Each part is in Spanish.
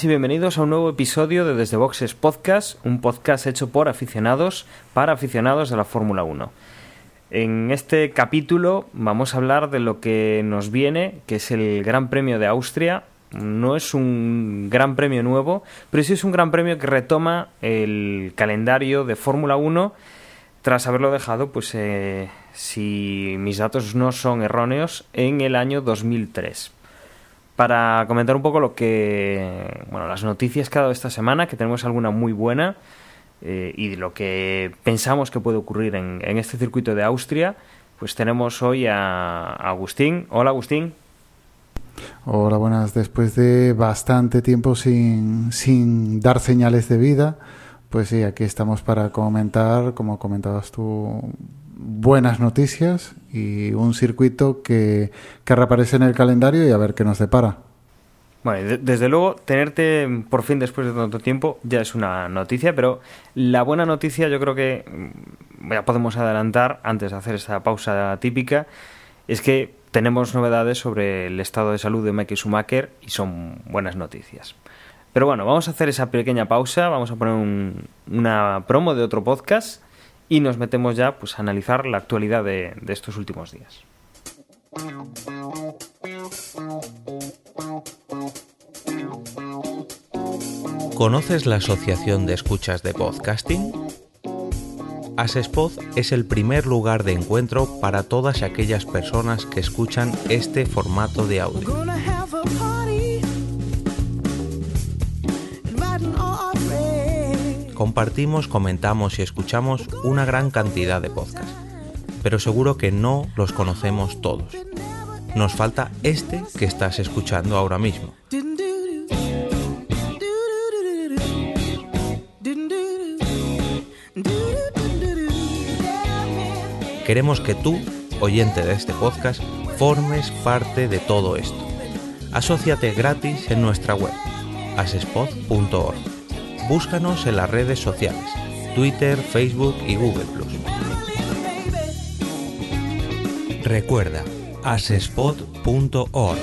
y bienvenidos a un nuevo episodio de Desde Boxes Podcast, un podcast hecho por aficionados para aficionados de la Fórmula 1. En este capítulo vamos a hablar de lo que nos viene, que es el Gran Premio de Austria. No es un gran premio nuevo, pero sí es un gran premio que retoma el calendario de Fórmula 1 tras haberlo dejado, pues eh, si mis datos no son erróneos, en el año 2003 para comentar un poco lo que bueno las noticias que ha dado esta semana que tenemos alguna muy buena eh, y lo que pensamos que puede ocurrir en, en, este circuito de Austria pues tenemos hoy a, a Agustín hola Agustín Hola, buenas. Después de bastante tiempo sin, sin dar señales de vida, pues sí, aquí estamos para comentar, como comentabas tú, buenas noticias y un circuito que, que reaparece en el calendario y a ver qué nos depara. Bueno, desde luego, tenerte por fin después de tanto tiempo ya es una noticia, pero la buena noticia yo creo que mm, ya podemos adelantar antes de hacer esta pausa típica, es que tenemos novedades sobre el estado de salud de Michael Schumacher y son buenas noticias. Pero bueno, vamos a hacer esa pequeña pausa, vamos a poner un, una promo de otro podcast y nos metemos ya pues, a analizar la actualidad de, de estos últimos días. ¿Conoces la Asociación de Escuchas de Podcasting? Asespod es el primer lugar de encuentro para todas aquellas personas que escuchan este formato de audio. Compartimos, comentamos y escuchamos una gran cantidad de podcasts, pero seguro que no los conocemos todos. Nos falta este que estás escuchando ahora mismo. Queremos que tú, oyente de este podcast, formes parte de todo esto. Asociate gratis en nuestra web, asespod.org. Búscanos en las redes sociales, Twitter, Facebook y Google ⁇ Recuerda, asespod.org.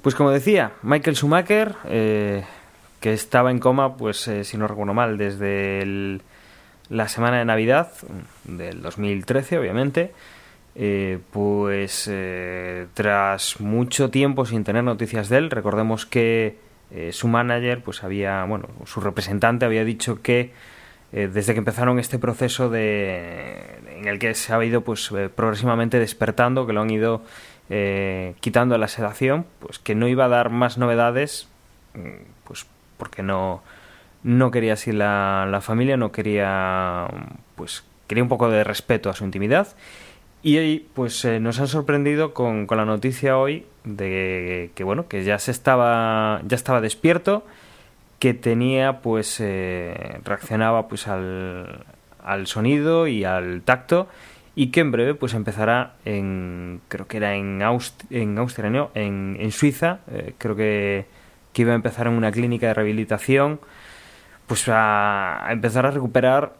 Pues como decía, Michael Schumacher, eh, que estaba en coma, pues eh, si no recuerdo mal, desde la semana de Navidad del 2013, obviamente, eh, pues eh, tras mucho tiempo sin tener noticias de él, recordemos que eh, su manager, pues había, bueno, su representante había dicho que eh, desde que empezaron este proceso de, en el que se ha ido pues eh, progresivamente despertando, que lo han ido quitando la sedación, pues que no iba a dar más novedades, mm, pues porque no no quería así la, la familia, no quería pues quería un poco de respeto a su intimidad y pues eh, nos han sorprendido con, con, la noticia hoy de que bueno que ya se estaba ya estaba despierto que tenía pues eh, reaccionaba pues al, al, sonido y al tacto y que en breve pues empezará en creo que era en, Aust en Austria no en, en Suiza eh, creo que, que iba a empezar en una clínica de rehabilitación pues a, a empezar a recuperar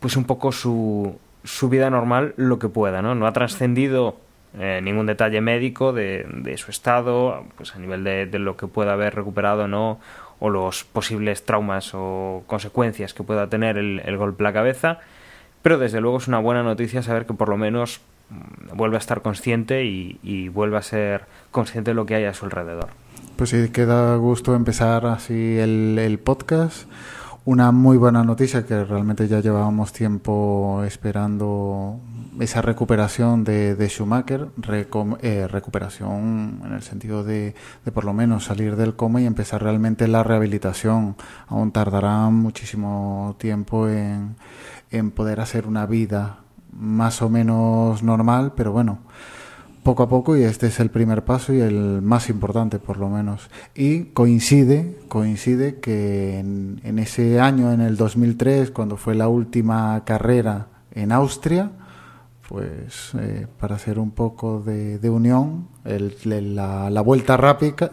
pues un poco su su vida normal lo que pueda, ¿no? No ha trascendido eh, ningún detalle médico de, de, su estado, pues a nivel de, de, lo que pueda haber recuperado no, o los posibles traumas o consecuencias que pueda tener el, golpe a la cabeza, pero desde luego es una buena noticia saber que por lo menos mm, vuelve a estar consciente y, y vuelve a ser consciente de lo que hay a su alrededor. Pues sí, queda gusto empezar así el, el podcast una muy buena noticia que realmente ya llevábamos tiempo esperando esa recuperación de, de Schumacher, eh, recuperación en el sentido de, de, por lo menos salir del coma y empezar realmente la rehabilitación. Aún tardará muchísimo tiempo en, en poder hacer una vida más o menos normal, pero bueno, poco a poco y este es el primer paso y el más importante por lo menos. Y coincide, coincide que en, ese año, en el 2003, cuando fue la última carrera en Austria, pues eh, para hacer un poco de, unión, vuelta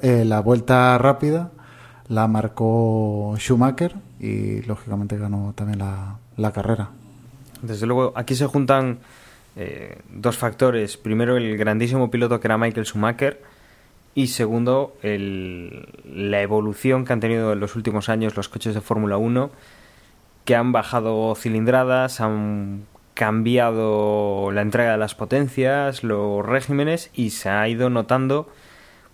eh, la vuelta rápida la marcó Schumacher y lógicamente ganó también la, carrera. Desde luego, aquí se juntan eh, dos factores. Primero, el grandísimo piloto que era Michael Schumacher y segundo, la evolución que han tenido en los últimos años los coches de Fórmula 1, que han bajado cilindradas, han cambiado la entrega de las potencias, los regímenes y se ha ido notando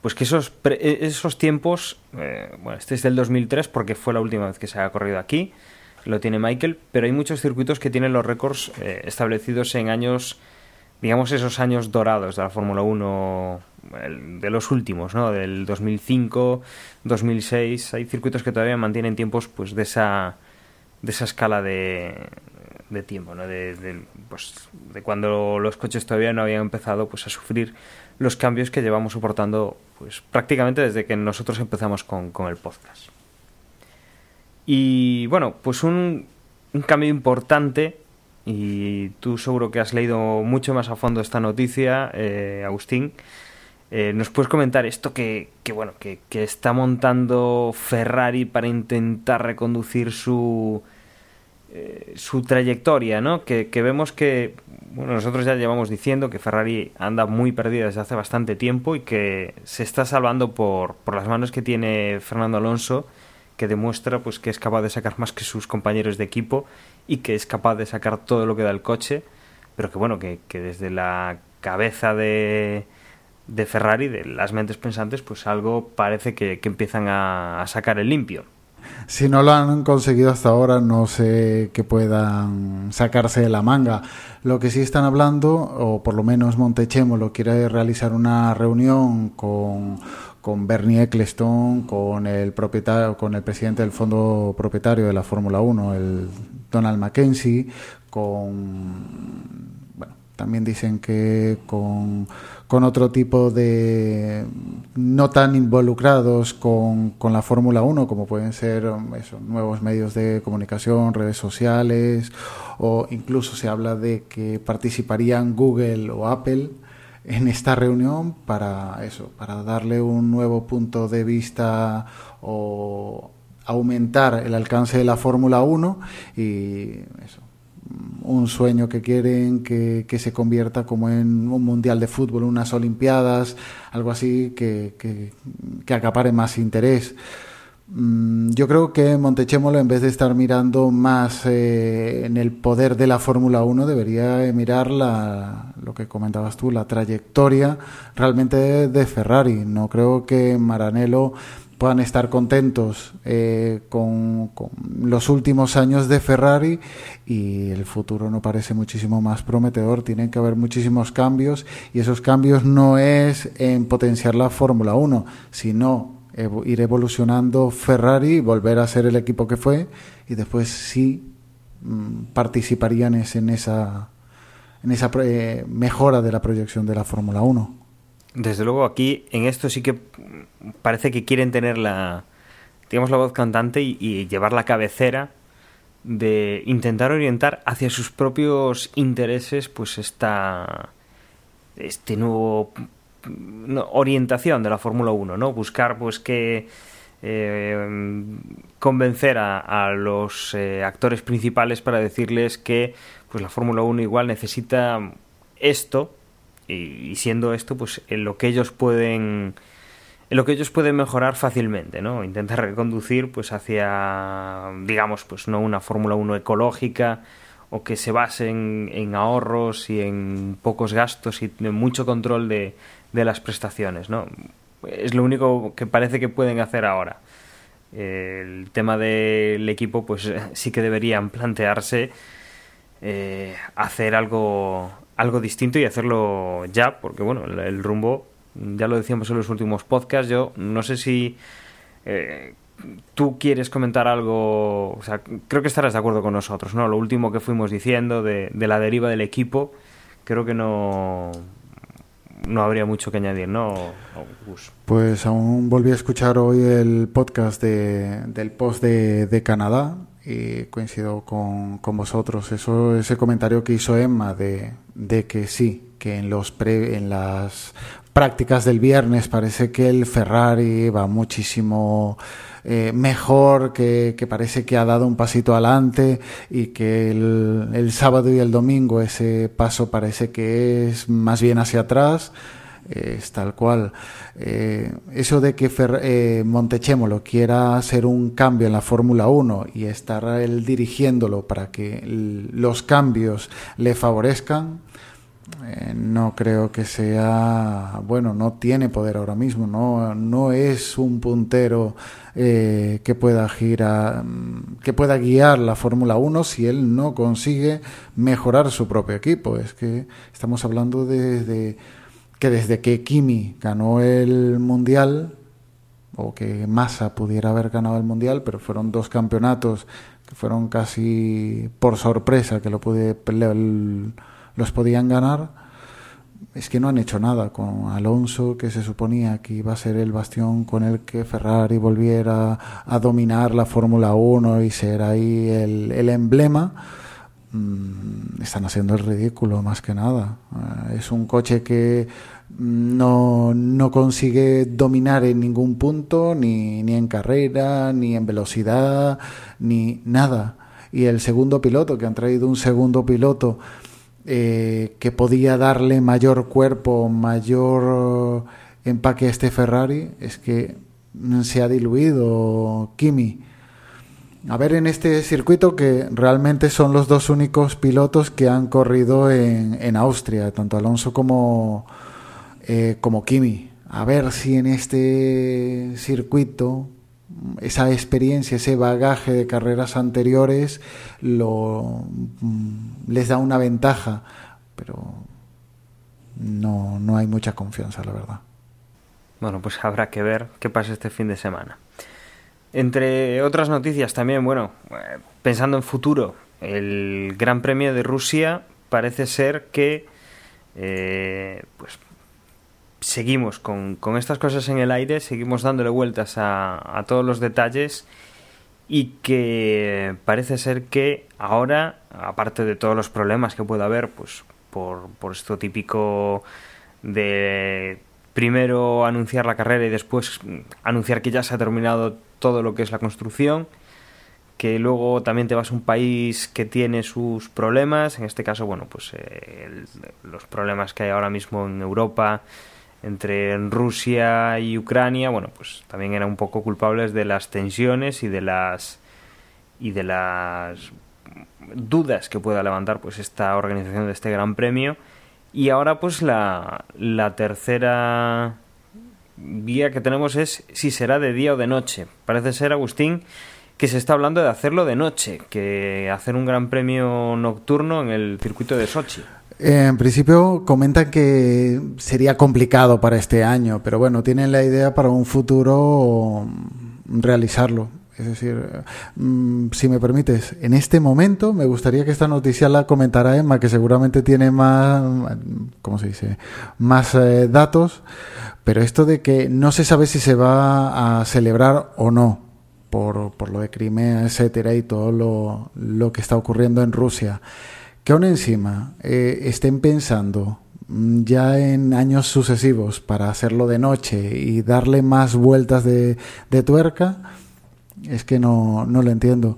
pues que esos, esos tiempos, eh, bueno, este es del 2003 porque fue la última vez que se ha corrido aquí, lo tiene Michael, pero hay muchos circuitos que tienen los récords eh, establecidos en años, digamos esos años dorados de la Fórmula 1, de los últimos, ¿no? Del 2005, 2006, hay circuitos que todavía mantienen tiempos pues de esa, de esa escala de, de tiempo, ¿no? De, pues, de cuando los coches todavía no habían empezado pues a sufrir los cambios que llevamos soportando pues prácticamente desde que nosotros empezamos con, el podcast. Y bueno, pues un, un, cambio importante, y tú seguro que has leído mucho más a fondo esta noticia, eh, Agustín. Eh, ¿Nos puedes comentar esto que, que bueno, que, que, está montando Ferrari para intentar reconducir su, eh, su trayectoria, ¿no? Que, vemos que, bueno, nosotros ya llevamos diciendo que Ferrari anda muy perdida desde hace bastante tiempo y que se está salvando por, por las manos que tiene Fernando Alonso, que demuestra pues que es capaz de sacar más que sus compañeros de equipo y que es capaz de sacar todo lo que da el coche, pero que bueno, que, desde la cabeza de, de Ferrari, de las mentes pensantes, pues algo parece que, que empiezan a, a sacar el limpio si no lo han conseguido hasta ahora, no sé que puedan sacarse de la manga. Lo que sí están hablando, o por lo menos Montechémolo quiere realizar una reunión con, con Bernie Eccleston, con el propietario, con el presidente del fondo propietario de la Fórmula 1, el Donald Mackenzie, con bueno, también dicen que con con otro tipo de no tan involucrados con, con la Fórmula 1 como pueden ser um, nuevos medios de comunicación, redes sociales o incluso se habla de que participarían Google o Apple en esta reunión para eso, para darle un nuevo punto de vista o aumentar el alcance de la Fórmula 1 y eso, un sueño que quieren que, se convierta como en un mundial de fútbol, unas olimpiadas, algo así que, que, acapare más interés. Mm, yo creo que Montechémolo, en vez de estar mirando más eh, en el poder de la Fórmula 1, debería mirar la, lo que comentabas tú, la trayectoria realmente de Ferrari. No creo que Maranello puedan estar contentos eh, con, los últimos años de Ferrari y el futuro no parece muchísimo más prometedor. Tienen que haber muchísimos cambios y esos cambios no es en potenciar la Fórmula 1, sino ir evolucionando Ferrari, volver a ser el equipo que fue y después sí mm, participarían en esa, en esa eh, mejora de la proyección de la Fórmula 1. Desde luego aquí en esto sí que parece que quieren tener la digamos la voz cantante y, llevar la cabecera de intentar orientar hacia sus propios intereses pues esta este nuevo orientación de la Fórmula 1, ¿no? Buscar pues que eh, convencer a, los eh, actores principales para decirles que pues la Fórmula 1 igual necesita esto y, siendo esto pues en lo que ellos pueden en lo que ellos pueden mejorar fácilmente, ¿no? Intentar reconducir pues hacia digamos pues no una Fórmula 1 ecológica o que se base en, ahorros y en pocos gastos y en mucho control de, de las prestaciones, ¿no? Es lo único que parece que pueden hacer ahora. El tema del equipo, pues sí que deberían plantearse eh, hacer algo, algo distinto y hacerlo ya, porque bueno, el, rumbo, ya lo decíamos en los últimos podcasts, yo no sé si eh, tú quieres comentar algo, o sea, creo que estarás de acuerdo con nosotros, ¿no? Lo último que fuimos diciendo de, la deriva del equipo, creo que no no habría mucho que añadir, ¿no? Pues aún volví a escuchar hoy el podcast de, del post de, de Canadá y coincido con, con, vosotros. Eso, ese comentario que hizo Emma de, de que sí, que en, los pre, en las prácticas del viernes parece que el Ferrari va muchísimo eh, mejor, que, que, parece que ha dado un pasito adelante y que el, el sábado y el domingo ese paso parece que es más bien hacia atrás es tal cual. Eh, eso de que Fer, eh, Montechémolo quiera hacer un cambio en la Fórmula 1 y estar él dirigiéndolo para que los cambios le favorezcan, eh, no creo que sea, bueno, no tiene poder ahora mismo, no, no es un puntero eh, que pueda girar, que pueda guiar la Fórmula 1 si él no consigue mejorar su propio equipo. Es que estamos hablando de, de que desde que Kimi ganó el Mundial, o que Massa pudiera haber ganado el Mundial, pero fueron dos campeonatos que fueron casi por sorpresa que lo pude, los podían ganar, es que no han hecho nada con Alonso, que se suponía que iba a ser el bastión con el que Ferrari volviera a dominar la Fórmula 1 y ser ahí el, emblema Mm, están haciendo el ridículo más que nada. Eh, es un coche que no, no, consigue dominar en ningún punto, ni, ni en carrera, ni en velocidad, ni nada. Y el segundo piloto, que han traído un segundo piloto eh, que podía darle mayor cuerpo, mayor empaque a este Ferrari, es que se ha diluido Kimi a ver en este circuito que realmente son los dos únicos pilotos que han corrido en, en Austria, tanto Alonso como, eh, como Kimi. A ver si en este circuito esa experiencia, ese bagaje de carreras anteriores lo, mm, les da una ventaja, pero no, no hay mucha confianza, la verdad. Bueno, pues habrá que ver qué pasa este fin de semana. Entre otras noticias también, bueno, pensando en futuro, el Gran Premio de Rusia parece ser que eh, pues seguimos con, estas cosas en el aire, seguimos dándole vueltas a, todos los detalles y que parece ser que ahora, aparte de todos los problemas que pueda haber, pues por, por esto típico de primero anunciar la carrera y después anunciar que ya se ha terminado todo lo que es la construcción, que luego también te vas a un país que tiene sus problemas, en este caso, bueno, pues eh, los problemas que hay ahora mismo en Europa entre Rusia y Ucrania, bueno, pues también eran un poco culpables de las tensiones y de las y de las dudas que pueda levantar pues esta organización de este Gran Premio y ahora pues la, la tercera vía que tenemos es si será de día o de noche. Parece ser, Agustín, que se está hablando de hacerlo de noche, que hacer un gran premio nocturno en el circuito de Sochi. En principio comentan que sería complicado para este año, pero bueno, tienen la idea para un futuro realizarlo. Es decir, mm, si me permites, en este momento me gustaría que esta noticia la comentara Emma, que seguramente tiene más, ¿cómo se dice?, más eh, datos, pero esto de que no se sabe si se va a celebrar o no, por, por lo de Crimea, etcétera, y todo lo, lo, que está ocurriendo en Rusia, que aún encima eh, estén pensando mm, ya en años sucesivos para hacerlo de noche y darle más vueltas de, tuerca, es que no, no lo entiendo.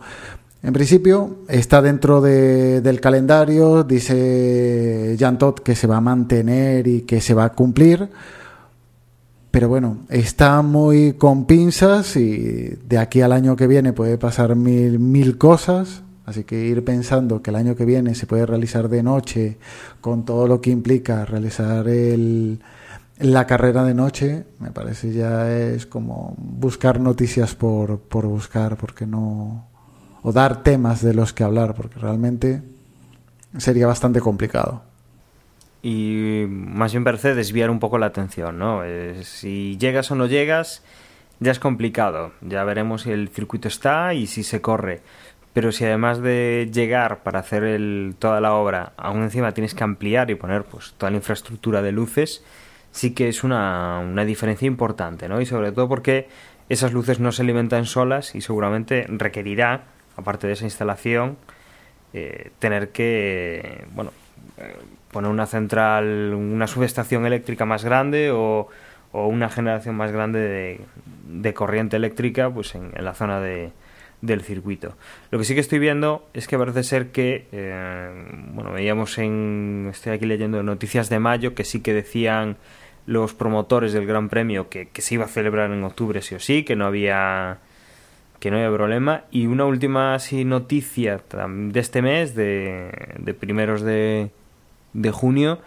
En principio está dentro de, del calendario, dice Jan Todt que se va a mantener y que se va a cumplir, pero bueno, está muy con pinzas y de aquí al año que viene puede pasar mil, mil cosas, así que ir pensando que el año que viene se puede realizar de noche con todo lo que implica realizar el, la carrera de noche me parece ya es como buscar noticias por, por buscar, porque no. o dar temas de los que hablar, porque realmente sería bastante complicado. Y más bien parece desviar un poco la atención, ¿no? Eh, si llegas o no llegas, ya es complicado. Ya veremos si el circuito está y si se corre. Pero si además de llegar para hacer el, toda la obra, aún encima tienes que ampliar y poner pues toda la infraestructura de luces, sí que es una, una diferencia importante, ¿no? Y sobre todo porque esas luces no se alimentan solas y seguramente requerirá aparte de esa instalación, eh, tener que, bueno, eh, poner una central, una subestación eléctrica más grande o, una generación más grande de, corriente eléctrica pues en, la zona de, del circuito. Lo que sí que estoy viendo es que parece ser que, eh, bueno, veíamos en, estoy aquí leyendo noticias de mayo que sí que decían los promotores del Gran Premio que, que se iba a celebrar en octubre sí o sí, que no había que no había problema. Y una última así, noticia de este mes, de, de primeros de, de junio,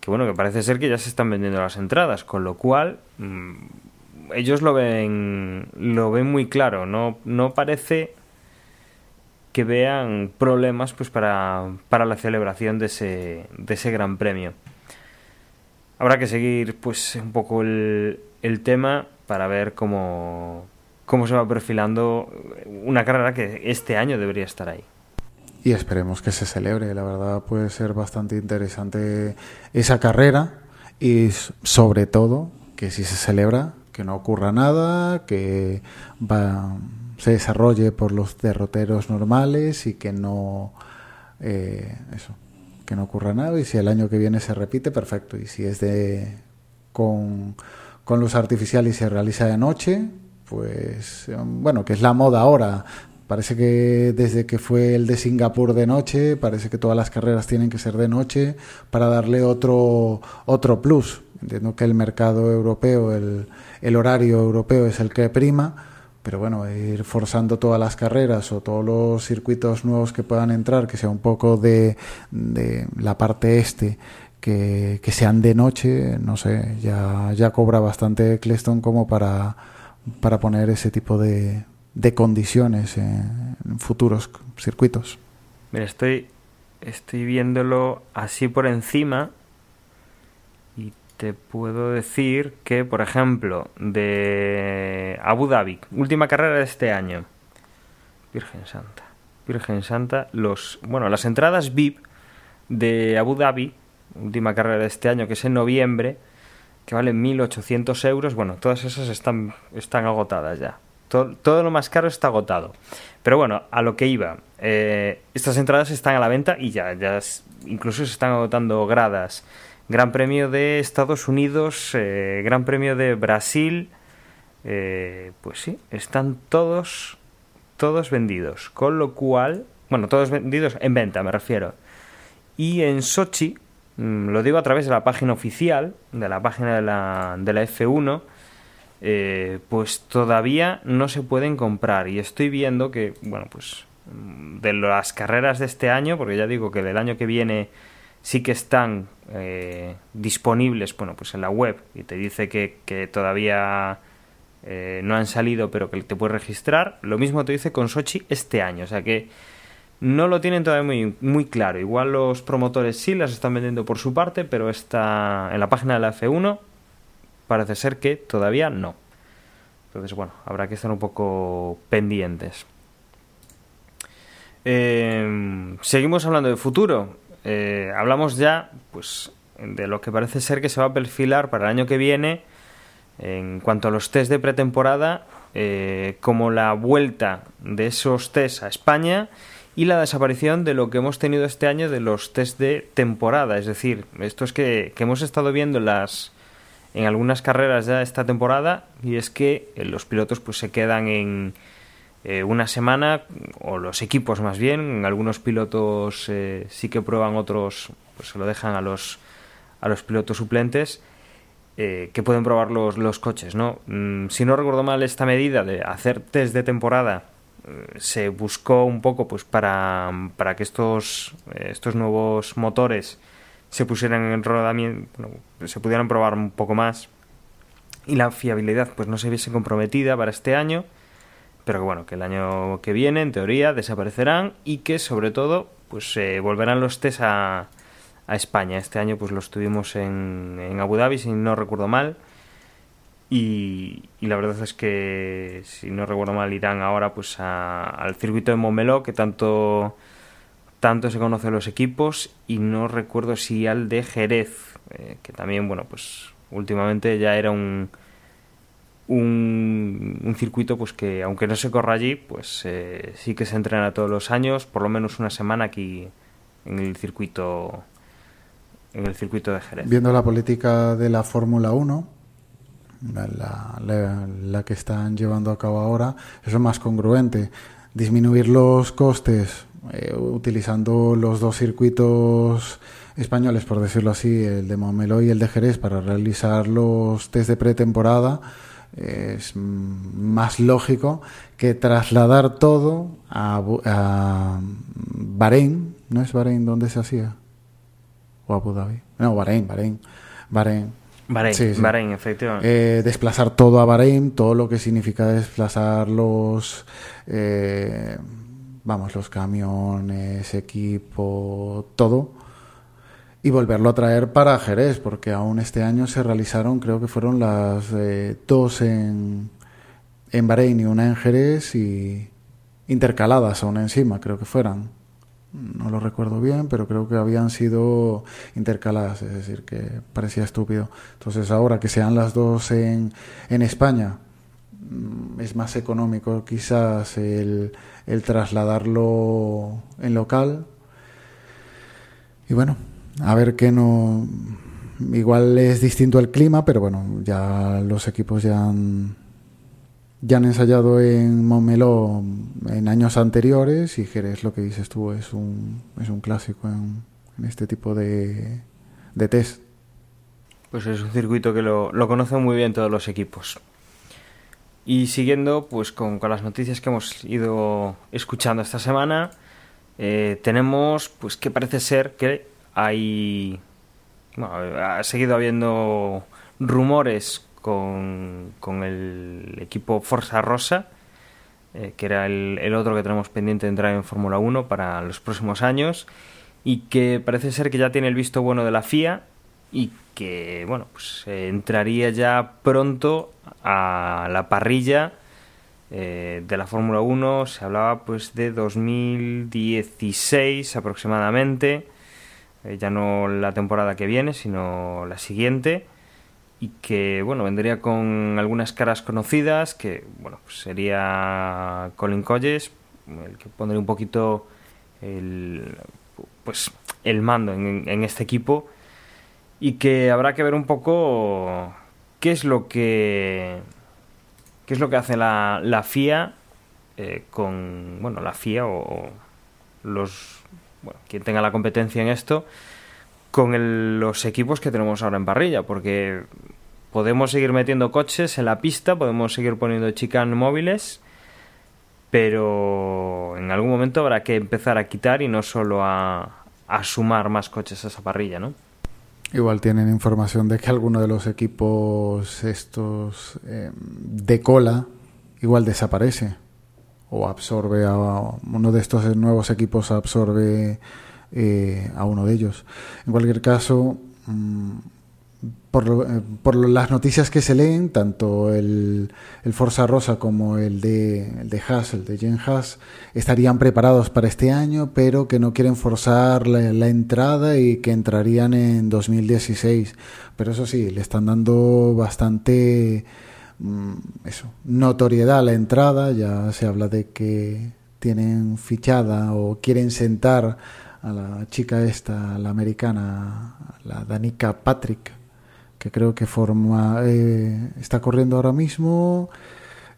que bueno, que parece ser que ya se están vendiendo las entradas, con lo cual mm, ellos lo ven, lo ven muy claro, no, no parece que vean problemas pues para, para la celebración de ese, de ese gran premio. Habrá que seguir pues un poco el, el tema para ver cómo, cómo se va perfilando una carrera que este año debería estar ahí y esperemos que se celebre. La verdad puede ser bastante interesante esa carrera y sobre todo que si se celebra que no ocurra nada, que se desarrolle por los derroteros normales y que no eh, eso, que no ocurra nada. Y si el año que viene se repite perfecto. Y si es de con, con luz artificial y se realiza de noche pues bueno que es la moda ahora. Parece que desde que fue el de Singapur de noche, parece que todas las carreras tienen que ser de noche para darle otro, otro plus. Entiendo que el mercado europeo, el, el horario europeo es el que prima, pero bueno, ir forzando todas las carreras o todos los circuitos nuevos que puedan entrar, que sea un poco de, de la parte este, que, que, sean de noche, no sé, ya, ya cobra bastante Cleston como para, para poner ese tipo de, de condiciones en, futuros circuitos. Mira, estoy, estoy viéndolo así por encima te puedo decir que, por ejemplo, de Abu Dhabi, última carrera de este año, Virgen Santa, Virgen Santa, los, bueno, las entradas VIP de Abu Dhabi, última carrera de este año, que es en noviembre, que valen 1.800 euros, bueno, todas esas están, están agotadas ya. Todo, lo más caro está agotado. Pero bueno, a lo que iba. Eh, estas entradas están a la venta y ya, ya incluso se están agotando gradas. Gran Premio de Estados Unidos, eh, Gran Premio de Brasil. Eh, pues sí, están todos, todos vendidos. Con lo cual, bueno, todos vendidos en venta, me refiero. Y en Sochi, mm, lo digo a través de la página oficial, de la página de la, de la F1, eh, pues todavía no se pueden comprar. Y estoy viendo que, bueno, pues mm, de las carreras de este año, porque ya digo que del año que viene sí que están eh, disponibles, bueno, pues en la web y te dice que, todavía eh, no han salido, pero que te puedes registrar. Lo mismo te dice con Sochi este año, o sea que no lo tienen todavía muy, muy claro. Igual los promotores sí las están vendiendo por su parte, pero está en la página de la F1 parece ser que todavía no. Entonces, bueno, habrá que estar un poco pendientes. Eh, seguimos hablando de futuro. Eh, hablamos ya, pues, de lo que parece ser que se va a perfilar para el año que viene en cuanto a los test de pretemporada, eh, como la vuelta de esos test a España y la desaparición de lo que hemos tenido este año de los test de temporada. Es decir, esto es que, que hemos estado viendo las, en algunas carreras ya esta temporada y es que eh, los pilotos pues se quedan en eh, una semana o los equipos más bien algunos pilotos eh, sí que prueban otros pues se lo dejan a los a los pilotos suplentes que pueden probar los, los coches no mm, si no recuerdo mal esta medida de hacer test de temporada se buscó un poco pues para, para que estos estos nuevos motores se pusieran en rodamiento, se pudieran probar un poco más y la fiabilidad pues no se viese comprometida para este año, pero que bueno, que el año que viene en teoría desaparecerán y que sobre todo pues se volverán los test a, a, España. Este año pues los tuvimos en, en Abu Dhabi si no recuerdo mal. Y, la verdad es que si no recuerdo mal irán ahora pues al circuito de Montmeló que tanto tanto se conocen los equipos y no recuerdo si al de Jerez, eh, que también, bueno, pues últimamente ya era un, un, circuito pues que aunque no se corra allí pues eh, sí que se entrena todos los años por lo menos una semana aquí en el circuito en el circuito de Jerez. Viendo la política de la Fórmula 1 la, la, que están llevando a cabo ahora es más congruente. Disminuir los costes eh, utilizando los dos circuitos españoles, por decirlo así, el de Montmeló y el de Jerez, para realizar los test de pretemporada, es más lógico que trasladar todo a, a Bahrein. ¿No es Bahrein donde se hacía? ¿O Abu Dhabi? No, Bahrein, Bahrein. Bahrein. Bahrein, Sí, sí. Bahrein, efectivamente. Eh, desplazar todo a Bahrein, todo lo que significa desplazar los, eh, vamos, los camiones, equipo, todo, y volverlo a traer para Jerez, porque aún este año se realizaron, creo que fueron las eh, dos en, en Bahrein y una en Jerez, y intercaladas aún encima, creo que fueran. No lo recuerdo bien, pero creo que habían sido intercaladas, es decir, que parecía estúpido. Entonces, ahora que sean las dos en, en España, mm, es más económico quizás el, el trasladarlo en local. Y bueno, a ver qué no. Igual es distinto el clima, pero bueno, ya los equipos ya han, ya han ensayado en Montmeló en años anteriores y Jerez, lo que dices tú, es un, es un clásico en, este tipo de, de test. Pues es un circuito que lo, lo, conocen muy bien todos los equipos. Y siguiendo pues con, con las noticias que hemos ido escuchando esta semana, eh, tenemos pues que parece ser que hay... Bueno, ha seguido habiendo rumores con, con el equipo Forza Rosa, eh, que era el, el, otro que tenemos pendiente de entrar en Fórmula 1 para los próximos años, y que parece ser que ya tiene el visto bueno de la FIA y que bueno pues eh, entraría ya pronto a la parrilla eh, de la Fórmula 1 se hablaba pues de 2016 aproximadamente eh, ya no la temporada que viene sino la siguiente y que bueno vendría con algunas caras conocidas que bueno pues sería Colin Colles el que pondría un poquito el pues el mando en, este equipo y que habrá que ver un poco qué es lo que qué es lo que hace la, la FIA eh, con bueno la FIA o, los bueno quien tenga la competencia en esto con los equipos que tenemos ahora en parrilla porque podemos seguir metiendo coches en la pista podemos seguir poniendo chicane móviles pero en algún momento habrá que empezar a quitar y no solo a, a sumar más coches a esa parrilla, ¿no? Igual tienen información de que alguno de los equipos estos eh, de cola igual desaparece o absorbe a uno de estos nuevos equipos absorbe eh, a uno de ellos. En cualquier caso, mmm, por, eh, por, las noticias que se leen, tanto el, el Forza Rosa como el de, el de Haas, el de Jen Haas, estarían preparados para este año, pero que no quieren forzar la, entrada y que entrarían en 2016. Pero eso sí, le están dando bastante eso, notoriedad a la entrada. Ya se habla de que tienen fichada o quieren sentar a la chica esta, la americana, la Danica Patrick que creo que forma eh, está corriendo ahora mismo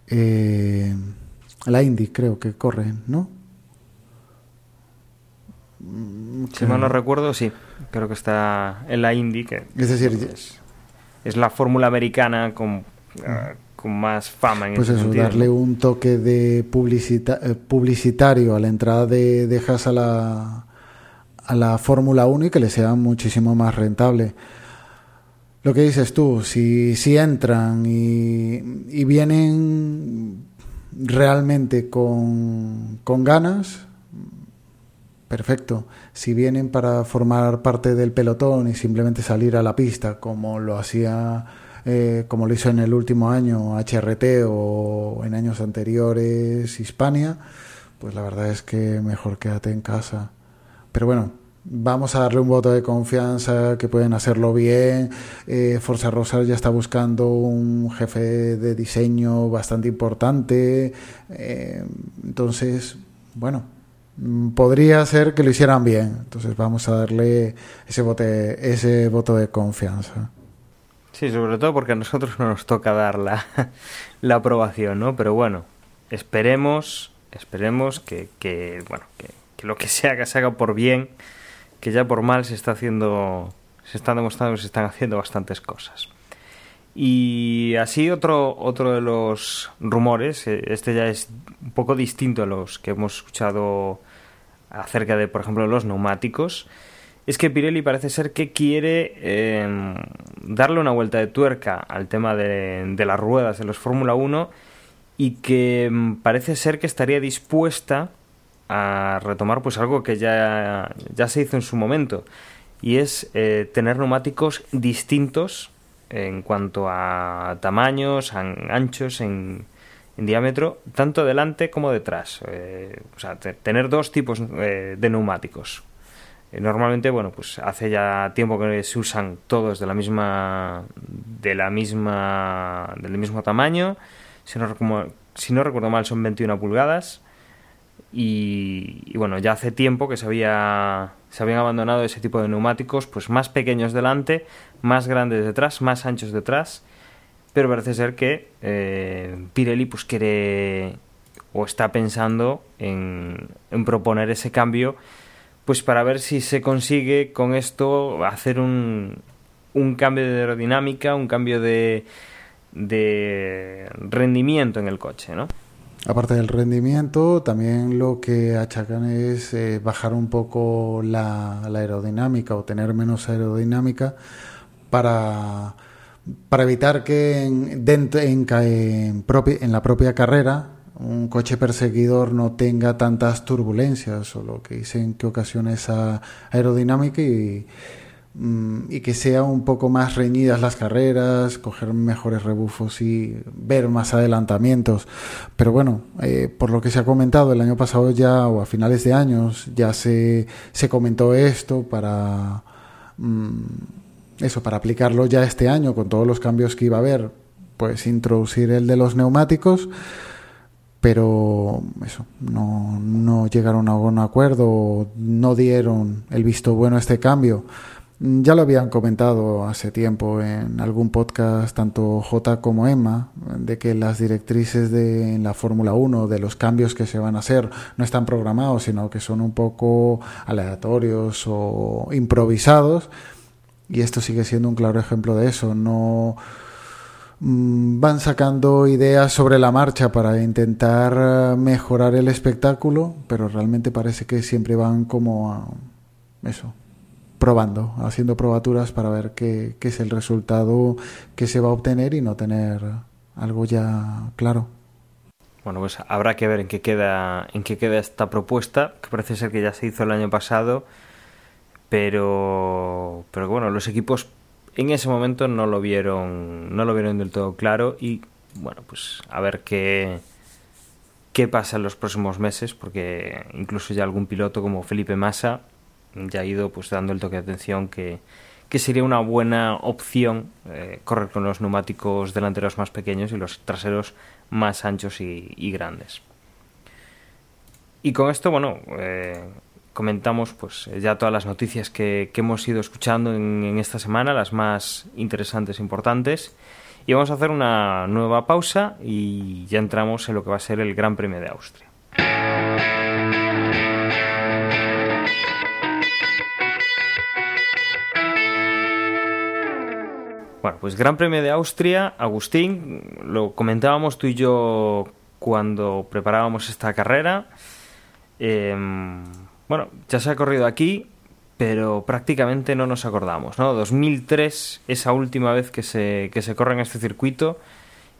eh, la Indy creo que corre no si mal no recuerdo sí creo que está en la Indy que es decir es, es la fórmula americana con, uh, con más fama en pues ese eso sentido, darle un toque de publicita eh, publicitario a la entrada de, de Haas a la a la Fórmula 1 y que le sea muchísimo más rentable lo que dices tú, si, si entran y, y vienen realmente con, con, ganas, perfecto. Si vienen para formar parte del pelotón y simplemente salir a la pista como lo hacía, eh, como lo hizo en el último año HRT o en años anteriores Hispania, pues la verdad es que mejor quédate en casa. Pero bueno, vamos a darle un voto de confianza, que pueden hacerlo bien. Eh, Forza Rosa ya está buscando un jefe de diseño bastante importante. Eh, entonces, bueno, mm, podría ser que lo hicieran bien. Entonces vamos a darle ese, bote, ese voto de confianza. Sí, sobre todo porque a nosotros no nos toca dar la, aprobación, ¿no? Pero bueno, esperemos, esperemos que, que bueno, que, que lo que sea que se haga por bien que ya por mal se está haciendo, se están demostrando que se están haciendo bastantes cosas. Y así otro, otro de los rumores, eh, este ya es un poco distinto a los que hemos escuchado acerca de, por ejemplo, los neumáticos, es que Pirelli parece ser que quiere em, darle una vuelta de tuerca al tema de, las ruedas de los Fórmula 1 y que em, parece ser que estaría dispuesta a retomar pues algo que ya, ya se hizo en su momento y es eh, tener neumáticos distintos en cuanto a tamaños, anchos, en, diámetro, tanto delante como detrás. Eh, o sea, tener dos tipos eh, de neumáticos. Normalmente, bueno, pues hace ya tiempo que se usan todos de la misma, de la misma, del mismo tamaño. Si no, si no recuerdo mal, son 21 pulgadas. Y, bueno, ya hace tiempo que se, había, se habían abandonado ese tipo de neumáticos, pues más pequeños delante, más grandes detrás, más anchos detrás, pero parece ser que eh, Pirelli pues quiere o está pensando en, en, proponer ese cambio, pues para ver si se consigue con esto hacer un, un cambio de aerodinámica, un cambio de, de rendimiento en el coche, ¿no? Aparte del rendimiento, también lo que achacan es eh, bajar un poco la, aerodinámica o tener menos aerodinámica para, para evitar que en, en, en la propia carrera un coche perseguidor no tenga tantas turbulencias o lo que dicen que ocasiona esa aerodinámica y Mm, y que sea un poco más reñidas las carreras, coger mejores rebufos y ver más adelantamientos. Pero bueno, eh, por lo que se ha comentado el año pasado ya o a finales de años ya se, se comentó esto para mm, eso, para aplicarlo ya este año con todos los cambios que iba a haber, pues introducir el de los neumáticos pero eso, no, no llegaron a un acuerdo, no dieron el visto bueno a este cambio. Ya lo habían comentado hace tiempo en algún podcast, tanto J como Emma, de que las directrices de la Fórmula 1, de los cambios que se van a hacer, no están programados, sino que son un poco aleatorios o improvisados. Y esto sigue siendo un claro ejemplo de eso. No mm, van sacando ideas sobre la marcha para intentar mejorar el espectáculo, pero realmente parece que siempre van como eso, probando, haciendo probaturas para ver qué, qué, es el resultado que se va a obtener y no tener algo ya claro. Bueno, pues habrá que ver en qué queda, en qué queda esta propuesta, que parece ser que ya se hizo el año pasado, pero, pero bueno, los equipos en ese momento no lo vieron, no lo vieron del todo claro y bueno, pues a ver qué, qué pasa en los próximos meses, porque incluso ya algún piloto como Felipe Massa ya ha ido pues dando el toque de atención que, sería una buena opción eh, correr con los neumáticos delanteros más pequeños y los traseros más anchos y, grandes. Y con esto, bueno, eh, comentamos pues ya todas las noticias que, hemos ido escuchando en, en, esta semana, las más interesantes e importantes. Y vamos a hacer una nueva pausa y ya entramos en lo que va a ser el Gran Premio de Austria. Bueno, pues Gran Premio de Austria, Agustín, lo comentábamos tú y yo cuando preparábamos esta carrera. Em, bueno, ya se ha corrido aquí, pero prácticamente no nos acordamos, ¿no? 2003, esa última vez que se, que se corre en este circuito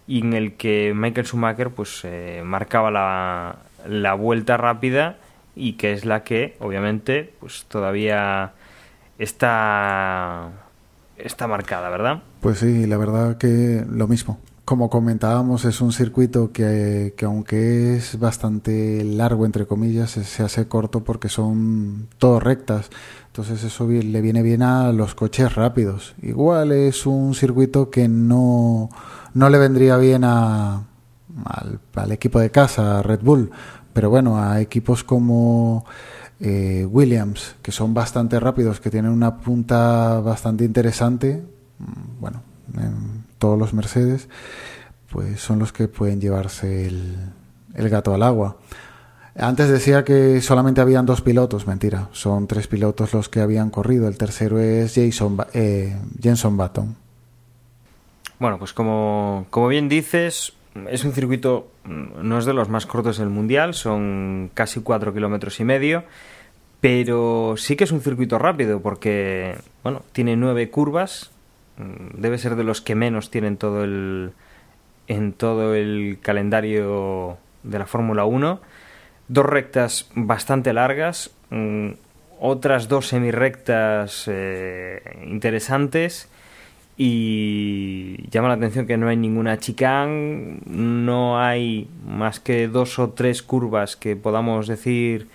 y en el que Michael Schumacher pues eh, marcaba la, la vuelta rápida y que es la que obviamente pues todavía está está marcada, ¿verdad? Pues sí, la verdad que lo mismo. Como comentábamos, es un circuito que, que, aunque es bastante largo, entre comillas, se, hace corto porque son todo rectas. Entonces eso le viene bien a los coches rápidos. Igual es un circuito que no, no le vendría bien a, al, equipo de casa, a Red Bull. Pero bueno, a equipos como eh, Williams, que son bastante rápidos, que tienen una punta bastante interesante, mm, bueno, en todos los Mercedes, pues son los que pueden llevarse el, gato al agua. Antes decía que solamente habían dos pilotos, mentira, son tres pilotos los que habían corrido, el tercero es Jason, eh, Jenson Button. Bueno, pues como, como bien dices, es un circuito, no es de los más cortos del mundial, son casi cuatro kilómetros y medio, pero sí que es un circuito rápido porque, bueno, tiene nueve curvas, debe ser de los que menos tienen todo el, en todo el calendario de la Fórmula 1, dos rectas bastante largas, mm, otras dos semirrectas eh, interesantes y llama la atención que no hay ninguna chicane, no hay más que dos o tres curvas que podamos decir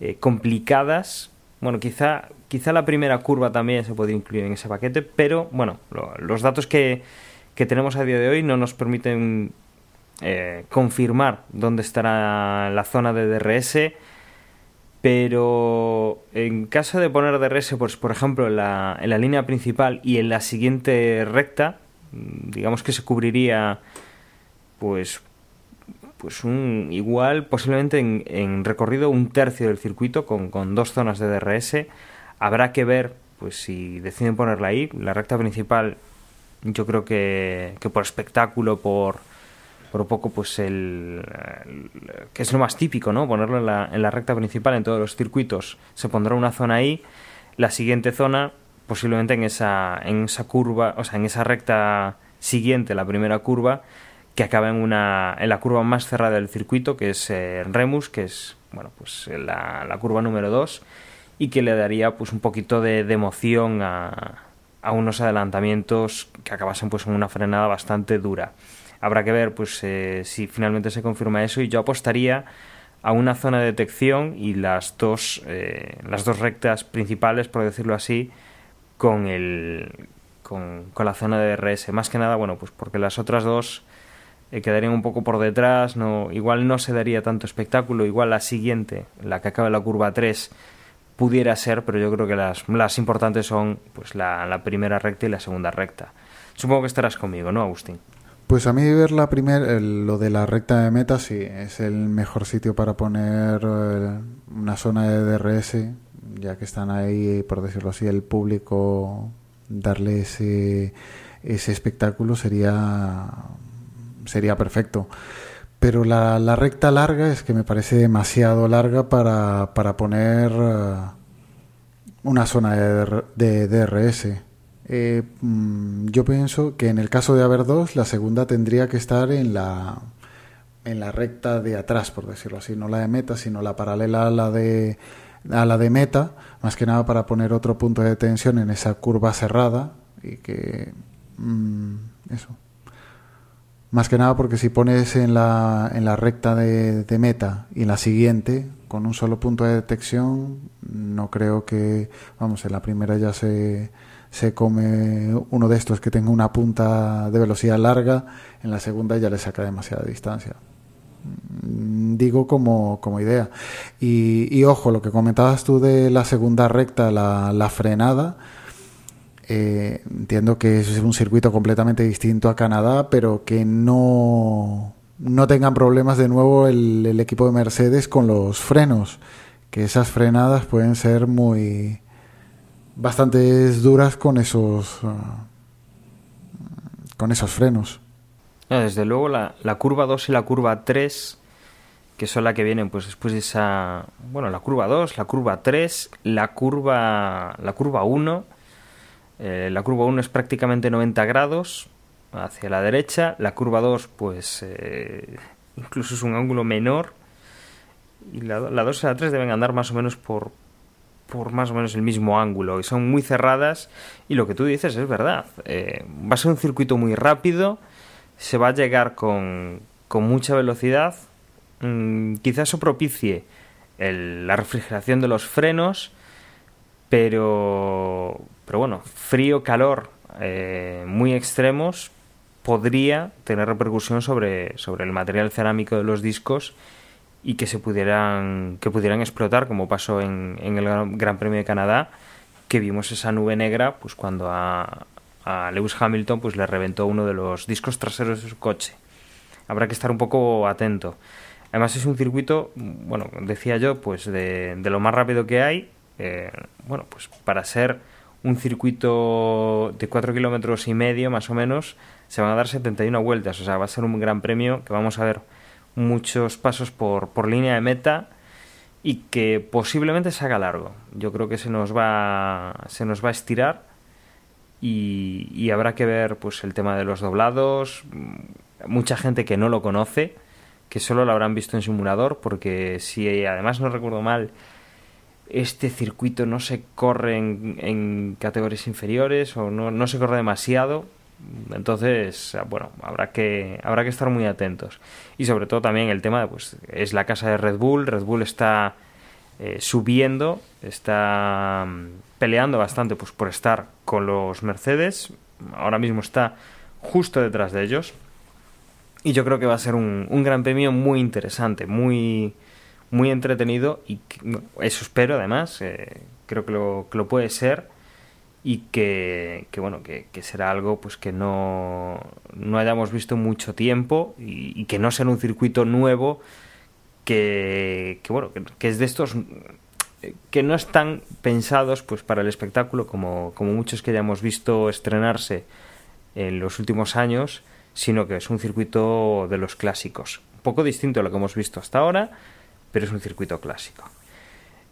eh, complicadas. Bueno, quizá, quizá la primera curva también se puede incluir en ese paquete, pero bueno, los datos que, que, tenemos a día de hoy no nos permiten eh, confirmar dónde estará la zona de DRS pero en caso de poner DRS, pues por ejemplo en la, en la línea principal y en la siguiente recta, digamos que se cubriría pues pues un igual posiblemente en, recorrido un tercio del circuito con, con, dos zonas de DRS habrá que ver pues si deciden ponerla ahí la recta principal yo creo que, que por espectáculo por por poco pues el, que es lo más típico, ¿no? Ponerlo en la, en la recta principal en todos los circuitos. Se pondrá una zona ahí, la siguiente zona posiblemente en esa en esa curva, o sea, en esa recta siguiente, la primera curva, que acaba en una en la curva más cerrada del circuito, que es eh, Remus, que es bueno, pues la, la curva número 2 y que le daría pues un poquito de, emoción a, a unos adelantamientos que acabasen pues en una frenada bastante dura. Habrá que ver pues eh, si finalmente se confirma eso y yo apostaría a una zona de detección y las dos eh, las dos rectas principales por decirlo así con el con, la zona de DRS más que nada bueno pues porque las otras dos eh, quedarían un poco por detrás no igual no se daría tanto espectáculo igual la siguiente la que acaba en la curva 3 pudiera ser pero yo creo que las, las importantes son pues la, la primera recta y la segunda recta supongo que estarás conmigo no Agustín pues a mí ver la primera, lo de la recta de meta, sí, es el mejor sitio para poner eh, una zona de DRS, ya que están ahí, por decirlo así, el público, darle ese, ese espectáculo sería, sería perfecto. Pero la, la recta larga es que me parece demasiado larga para, para poner eh, una zona de, de DRS. Eh, mm, yo pienso que en el caso de haber dos, la segunda tendría que estar en la, en la recta de atrás, por decirlo así, no la de meta, sino la paralela a la de, a la de meta, más que nada para poner otro punto de tensión en esa curva cerrada y que... Mm, eso. Más que nada porque si pones en la, en la recta de, meta y en la siguiente, con un solo punto de detección, no creo que, vamos, en la primera ya se se come uno de estos que tenga una punta de velocidad larga, en la segunda ya le saca demasiada distancia. Mm, digo como, como idea. Y, ojo, lo que comentabas tú de la segunda recta, la, frenada, eh, entiendo que es un circuito completamente distinto a Canadá, pero que no, no tengan problemas de nuevo el, equipo de Mercedes con los frenos, que esas frenadas pueden ser muy bastante duras con esos ah, con esos frenos. desde luego la, la, curva 2 y la curva 3 que son las que vienen pues después de esa bueno la curva 2 la curva 3 la curva la curva 1 eh, la curva 1 es prácticamente 90 grados hacia la derecha. La curva 2 pues eh, incluso es un ángulo menor. Y la, la 2 y la 3 deben andar más o menos por por más o menos el mismo ángulo. Y son muy cerradas. Y lo que tú dices es verdad. Eh, va a ser un circuito muy rápido, se va a llegar con, con mucha velocidad. Mm, quizás eso propicie la refrigeración de los frenos, pero, pero bueno, frío, calor eh, muy extremos podría tener repercusión sobre, sobre el material cerámico de los discos y que se pudieran que pudieran explotar como pasó en, en el Gran Premio de Canadá que vimos esa nube negra pues cuando a, a Lewis Hamilton pues le reventó uno de los discos traseros de su coche. Habrá que estar un poco atento. Además es un circuito bueno decía yo pues de, de lo más rápido que hay eh, bueno pues para ser un circuito de 4 kilómetros y medio más o menos se van a dar 71 vueltas o sea va a ser un gran premio que vamos a ver muchos pasos por, por línea de meta y que posiblemente se haga largo. Yo creo que se nos va, se nos va a estirar y, y, habrá que ver pues el tema de los doblados. Mucha gente que no lo conoce, que solo lo habrán visto en simulador, porque si además no recuerdo mal, este circuito no se corre en, en categorías inferiores o no, no se corre demasiado, entonces, bueno, habrá que, habrá que estar muy atentos. Y sobre todo también el tema, pues, es la casa de Red Bull. Red Bull está eh, subiendo, está mm, peleando bastante pues, por estar con los Mercedes. Ahora mismo está justo detrás de ellos. Y yo creo que va a ser un, un gran premio muy interesante, muy, muy entretenido. Y eso espero, además. Eh, creo que lo, que lo puede ser y que, bueno que, será algo pues que no, no hayamos visto mucho tiempo y, que no sea un circuito nuevo que, bueno que, es de estos que no están pensados pues para el espectáculo como, como muchos que hayamos visto estrenarse en los últimos años sino que es un circuito de los clásicos un poco distinto a lo que hemos visto hasta ahora pero es un circuito clásico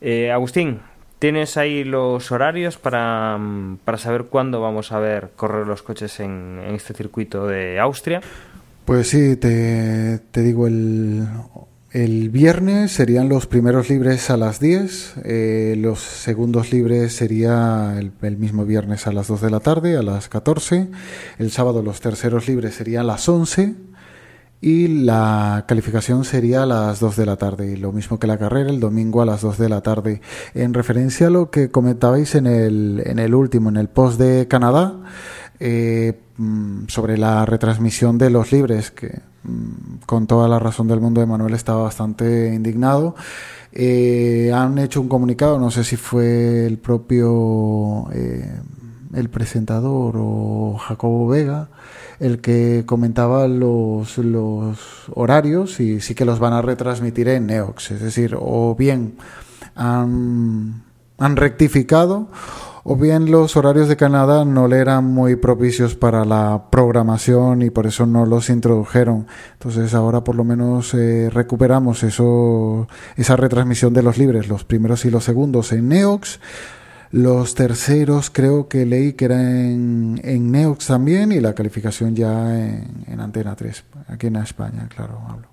eh, Agustín ¿Tienes ahí los horarios para, para, saber cuándo vamos a ver correr los coches en, en este circuito de Austria? Pues sí, te, te digo, el, el, viernes serían los primeros libres a las 10, eh, los segundos libres sería el, el, mismo viernes a las 2 de la tarde, a las 14, el sábado los terceros libres serían a las 11 y la calificación sería a las 2 de la tarde, y lo mismo que la carrera, el domingo a las 2 de la tarde. En referencia a lo que comentabais en el, en el último, en el post de Canadá, eh, mm, sobre la retransmisión de los libres, que mm, con toda la razón del mundo Emanuel estaba bastante indignado. Eh, han hecho un comunicado, no sé si fue el propio eh, el presentador o Jacobo Vega, el que comentaba los, los horarios y sí que los van a retransmitir en Neox. Es decir, o bien han, han rectificado o bien los horarios de Canadá no le eran muy propicios para la programación y por eso no los introdujeron. Entonces ahora por lo menos eh, recuperamos eso, esa retransmisión de los libres, los primeros y los segundos en Neox. Los terceros creo que leí que era en, en Neox también y la calificación ya en, en Antena 3, aquí en España, claro, hablo.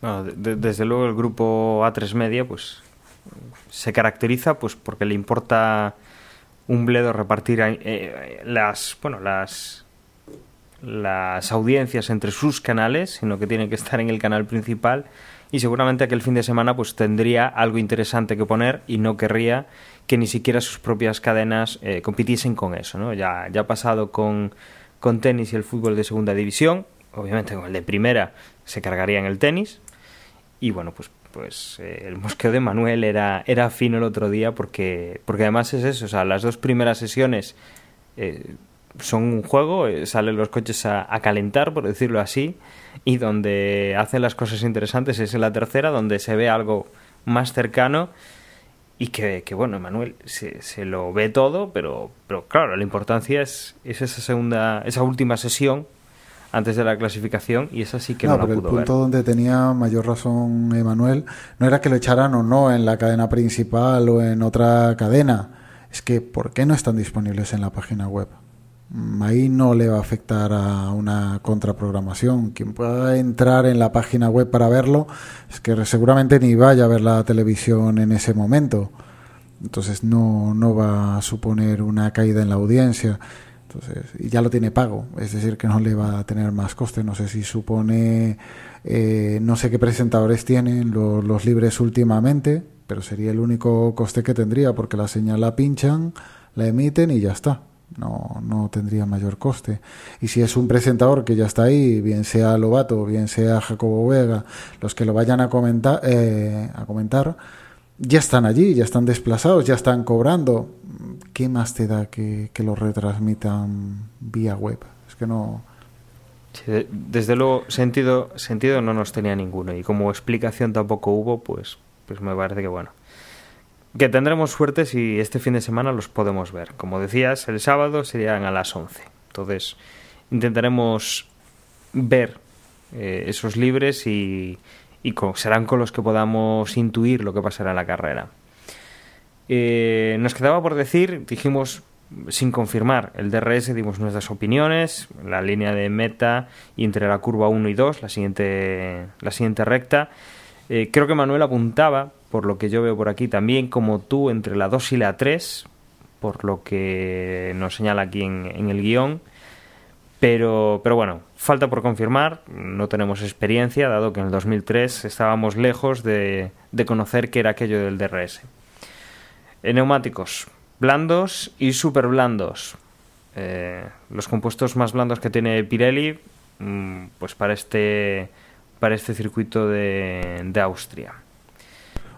Bueno, de, desde luego el grupo A3 Media pues se caracteriza pues porque le importa un bledo repartir eh, las bueno las las audiencias entre sus canales, sino que tiene que estar en el canal principal y seguramente aquel fin de semana pues tendría algo interesante que poner y no querría que ni siquiera sus propias cadenas eh, compitiesen con eso, ¿no? Ya, ya ha pasado con, con tenis y el fútbol de segunda división, obviamente con el de primera se cargaría en el tenis. Y bueno, pues pues eh, el mosqueo de Manuel era, era fino el otro día porque, porque además es eso, o sea, las dos primeras sesiones eh, son un juego, eh, salen los coches a, a, calentar, por decirlo así, y donde hacen las cosas interesantes es en la tercera, donde se ve algo más cercano y que, que bueno, Manuel se, se, lo ve todo, pero, pero claro, la importancia es, es esa segunda, esa última sesión antes de la clasificación y esa sí que no, no la pero pudo el punto ver. donde tenía mayor razón Emanuel no era que lo echaran o no en la cadena principal o en otra cadena, es que ¿por qué no están disponibles en la página web? Ahí no le va a afectar a una contraprogramación. Quien pueda entrar en la página web para verlo es que seguramente ni vaya a ver la televisión en ese momento. Entonces no, no va a suponer una caída en la audiencia. Entonces, y ya lo tiene pago, es decir, que no le va a tener más coste. No sé si supone, eh, no sé qué presentadores tienen los libres últimamente, pero sería el único coste que tendría, porque la señal la pinchan, la emiten y ya está. No, no tendría mayor coste. Y si es un presentador que ya está ahí, bien sea Lobato, bien sea Jacobo Vega, los que lo vayan a comentar, eh, a comentar, ya están allí, ya están desplazados, ya están cobrando. ¿Qué más te da que, que lo retransmitan vía web? Es que no. Desde luego, sentido, sentido no nos tenía ninguno. Y como explicación tampoco hubo, pues, pues me parece que bueno. Que tendremos suerte si este fin de semana los podemos ver. Como decías, el sábado serían a las 11. Entonces, intentaremos ver eh, esos libres y, y serán con los que podamos intuir lo que pasará en la carrera. Eh, nos quedaba por decir, dijimos sin confirmar el DRS, dimos nuestras opiniones, la línea de meta y entre la curva 1 y 2, la siguiente, la siguiente recta. Eh, creo que Manuel apuntaba, por lo que yo veo por aquí, también como tú entre la 2 y la 3, por lo que nos señala aquí en, el guion. Pero, pero bueno, falta por confirmar, no tenemos experiencia, dado que en el 2003 estábamos lejos de, de conocer qué era aquello del DRS. En neumáticos, blandos y super blandos. Eh, los compuestos más blandos que tiene Pirelli, mmm, pues para este, para este circuito de, de Austria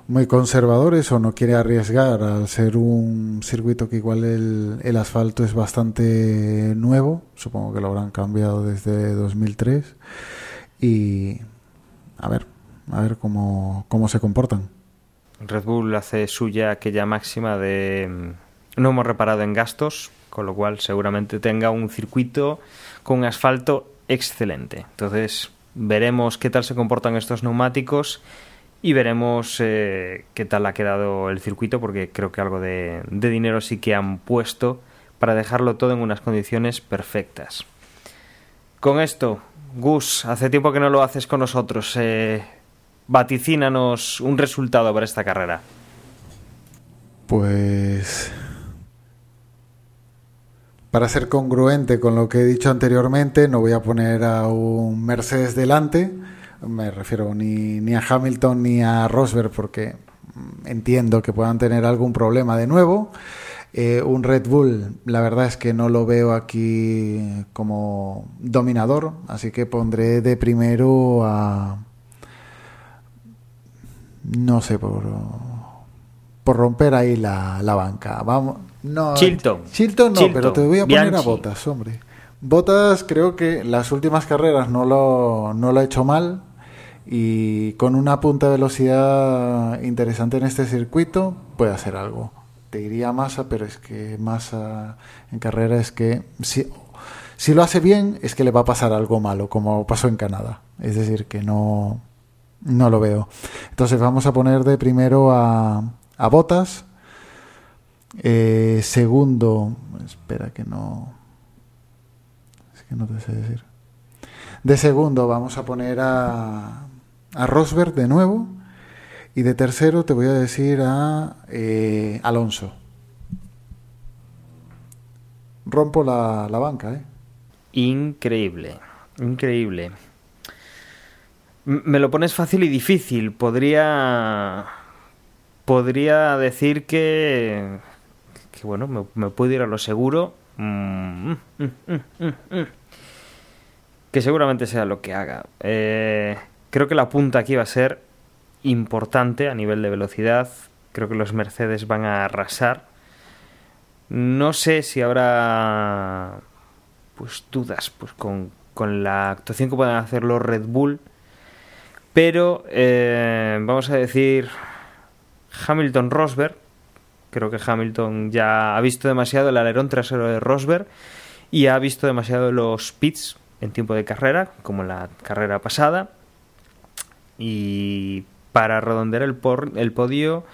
muy conservadores o no quiere arriesgar al ser un circuito que igual el, el, asfalto es bastante nuevo, supongo que lo habrán cambiado desde 2003 y a ver, a ver cómo, cómo se comportan. Red Bull hace suya aquella máxima de no hemos reparado en gastos, con lo cual seguramente tenga un circuito con asfalto excelente. Entonces veremos qué tal se comportan estos neumáticos y veremos eh, qué tal ha quedado el circuito porque creo que algo de, dinero sí que han puesto para dejarlo todo en unas condiciones perfectas. Con esto, Gus, hace tiempo que no lo haces con nosotros. Eh, vaticínanos un resultado para esta carrera. Pues para ser congruente con lo que he dicho anteriormente, no voy a poner a un Mercedes delante me refiero ni, ni a Hamilton ni a Rosberg porque entiendo que puedan tener algún problema de nuevo. Eh, un Red Bull, la verdad es que no lo veo aquí como dominador, así que pondré de primero a. No sé, por, por romper ahí la, la banca. Vamos. No, Chilton. Chilton no, Chilton. pero te voy a poner Bianchi. a botas, hombre. Botas creo que las últimas carreras no lo, no lo ha hecho mal y con una punta de velocidad interesante en este circuito puede hacer algo. Te diría Massa, pero es que Massa en carrera es que si, si lo hace bien es que le va a pasar algo malo, como pasó en Canadá. Es decir, que no, no lo veo. Entonces vamos a poner de primero a, a Botas. Eh, segundo, espera que no que no te sé decir. De segundo vamos a poner a, a Rosberg de nuevo. Y de tercero te voy a decir a eh, Alonso. Rompo la, la banca, ¿eh? Increíble, increíble. Me lo pones fácil y difícil. Podría. Podría decir que. Que bueno, me, me puedo ir a lo seguro. Mm, mm, mm, que seguramente sea lo que haga. Eh, creo que la punta aquí va a ser importante a nivel de velocidad. Creo que los Mercedes van a arrasar. No sé si habrá pues dudas pues con, la actuación que puedan hacer los Red Bull. Pero eh, vamos a decir Hamilton Rosberg Creo que Hamilton ya ha visto demasiado el alerón trasero de Rosberg y ha visto demasiado los pits en tiempo de carrera, como la carrera pasada. Y para redondear el, por, el podio,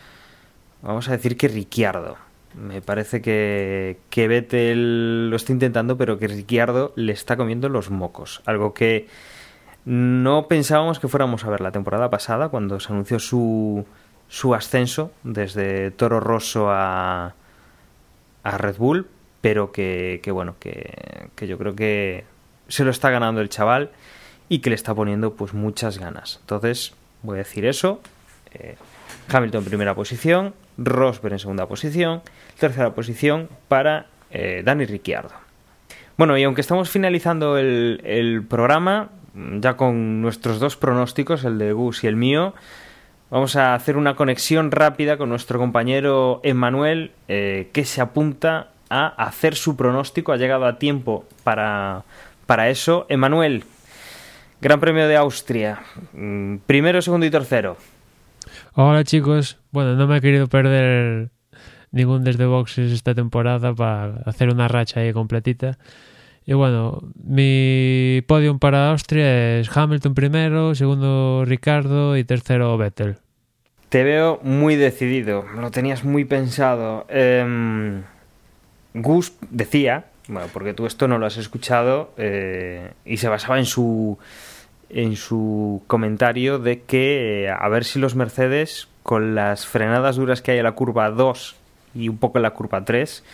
vamos a decir que Ricciardo. Me parece que, que Vettel lo está intentando, pero que Ricciardo le está comiendo los mocos. Algo que no pensábamos que fuéramos a ver la temporada pasada, cuando se anunció su, su ascenso desde Toro Rosso a, a Red Bull, pero que, que bueno, que, que, yo creo que se lo está ganando el chaval y que le está poniendo pues muchas ganas. Entonces, voy a decir eso. Eh, Hamilton primera posición, Rosberg en segunda posición, tercera posición para eh, Dani Ricciardo. Bueno, y aunque estamos finalizando el, programa, ya con nuestros dos pronósticos, el de Gus y el mío, vamos a hacer una conexión rápida con nuestro compañero Emmanuel, eh, que se apunta a hacer su pronóstico, ha llegado a tiempo para, para eso. Emanuel, Gran Premio de Austria, mm, primero, segundo y tercero. Hola chicos, bueno, no me he querido perder ningún desde boxes esta temporada para hacer una racha ahí completita. Y bueno, mi podium para Austria es Hamilton primero, segundo Ricardo y tercero Vettel. Te veo muy decidido, lo tenías muy pensado. Eh, Gus decía, bueno, porque tú esto no lo has escuchado, eh, y se basaba en su en su comentario de que eh, a ver si los Mercedes con las frenadas duras que hay en la curva 2 y un poco en la curva 3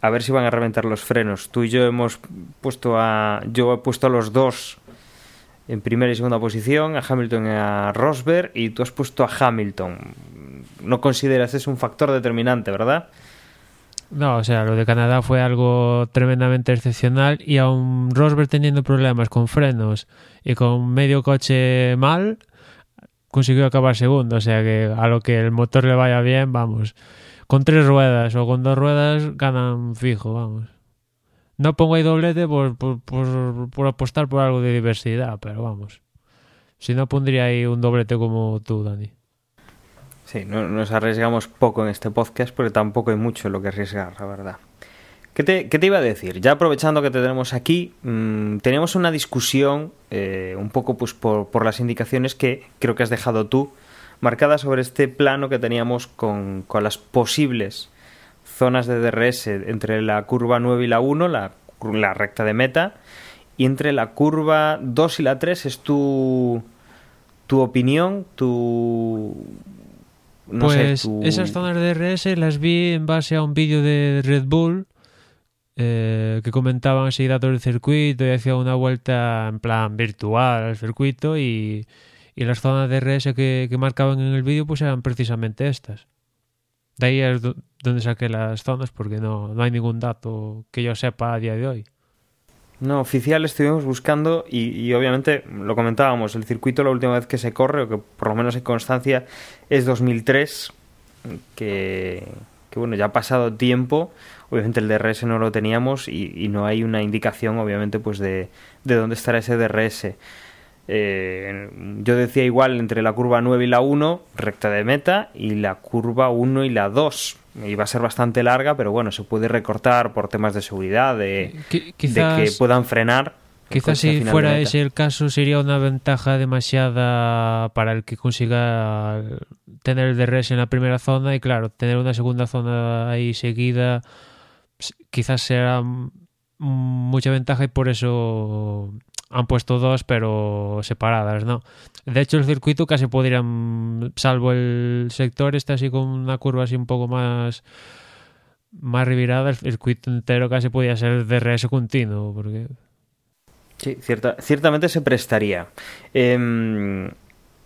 a ver si van a reventar los frenos. Tú y yo hemos puesto a yo he puesto a los dos en primera y segunda posición, a Hamilton y a Rosberg y tú has puesto a Hamilton. No consideras eso un factor determinante, ¿verdad? No, o sea, lo de Canadá fue algo tremendamente excepcional y aún Rosberg teniendo problemas con frenos y con medio coche mal, consiguió acabar segundo. O sea que a lo que el motor le vaya bien, vamos. Con tres ruedas o con dos ruedas ganan fijo, vamos. No pongo ahí doblete por, por, por, por apostar por algo de diversidad, pero vamos. Si no, pondría ahí un doblete como tú, Dani. Sí, no, nos arriesgamos poco en este podcast porque tampoco hay mucho lo que arriesgar, la verdad. ¿Qué te, iba a decir? Ya aprovechando que te tenemos aquí, mmm, teníamos una discusión eh, un poco pues por, las indicaciones que creo que has dejado tú, marcadas sobre este plano que teníamos con, con las posibles zonas de DRS entre la curva 9 y la 1, la, la recta de meta, y entre la curva 2 y la 3 es tu, tu opinión, tu no pues sé, esas zonas de DRS las vi en base a un vídeo de Red Bull eh, que comentaban así datos del circuito y hacía una vuelta en plan virtual al circuito y, y las zonas de DRS que, que marcaban en el vídeo pues eran precisamente estas. De ahí es donde saqué las zonas porque no, no hay ningún dato que yo sepa a día de hoy. No, oficial estuvimos buscando y, obviamente lo comentábamos, el circuito la última vez que se corre, o que por lo menos en constancia, es 2003, que, que bueno, ya ha pasado tiempo, obviamente el DRS no lo teníamos y, y no hay una indicación obviamente pues de, de dónde estará ese DRS. Eh, yo decía igual entre la curva 9 y la 1, recta de meta, y la curva 1 y la 2. Iba a ser bastante larga, pero bueno, se puede recortar por temas de seguridad, de, quizás, de que puedan frenar. Quizás si fuera ese el caso sería una ventaja demasiada para el que consiga tener el DRS en la primera zona y claro, tener una segunda zona ahí seguida quizás será mucha ventaja y por eso han puesto dos, pero separadas, ¿no? De hecho, el circuito casi podrían, salvo el sector este así con una curva así un poco más más revirada, el circuito entero casi podría ser DRS continuo, porque... Sí, cierta, ciertamente se prestaría. Eh,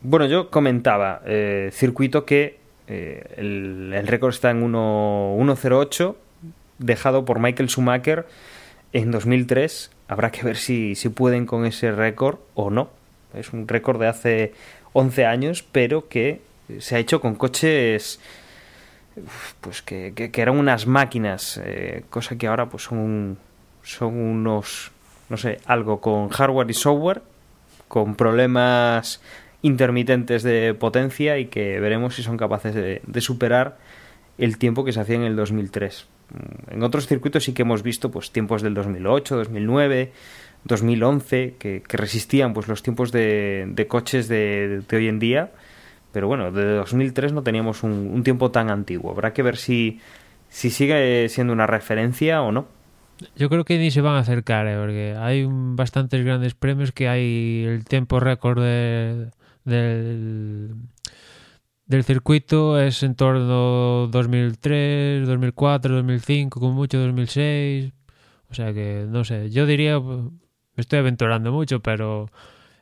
bueno, yo comentaba, eh, circuito que eh, el, el récord está en 1.08, dejado por Michael Schumacher en 2003 habrá que ver si, si pueden con ese récord o no. Es un récord de hace 11 años, pero que se ha hecho con coches pues que, que, eran unas máquinas, eh, cosa que ahora pues son, son unos, no sé, algo con hardware y software, con problemas intermitentes de potencia y que veremos si son capaces de superar el tiempo que se hacía en el 2003. Mm, en otros circuitos sí que hemos visto pues tiempos del 2008, 2009, 2011 que, resistían pues los tiempos de, coches de, hoy en día, pero bueno, de 2003 no teníamos un, tiempo tan antiguo. Habrá que ver si, si sigue siendo una referencia o no. Yo creo que ni se van a acercar, ¿eh? porque hay bastantes grandes premios que hay el tiempo récord de, del del circuito es en torno 2003, 2004, 2005, como mucho 2006. O sea que, no sé, yo diría, me estoy aventurando mucho, pero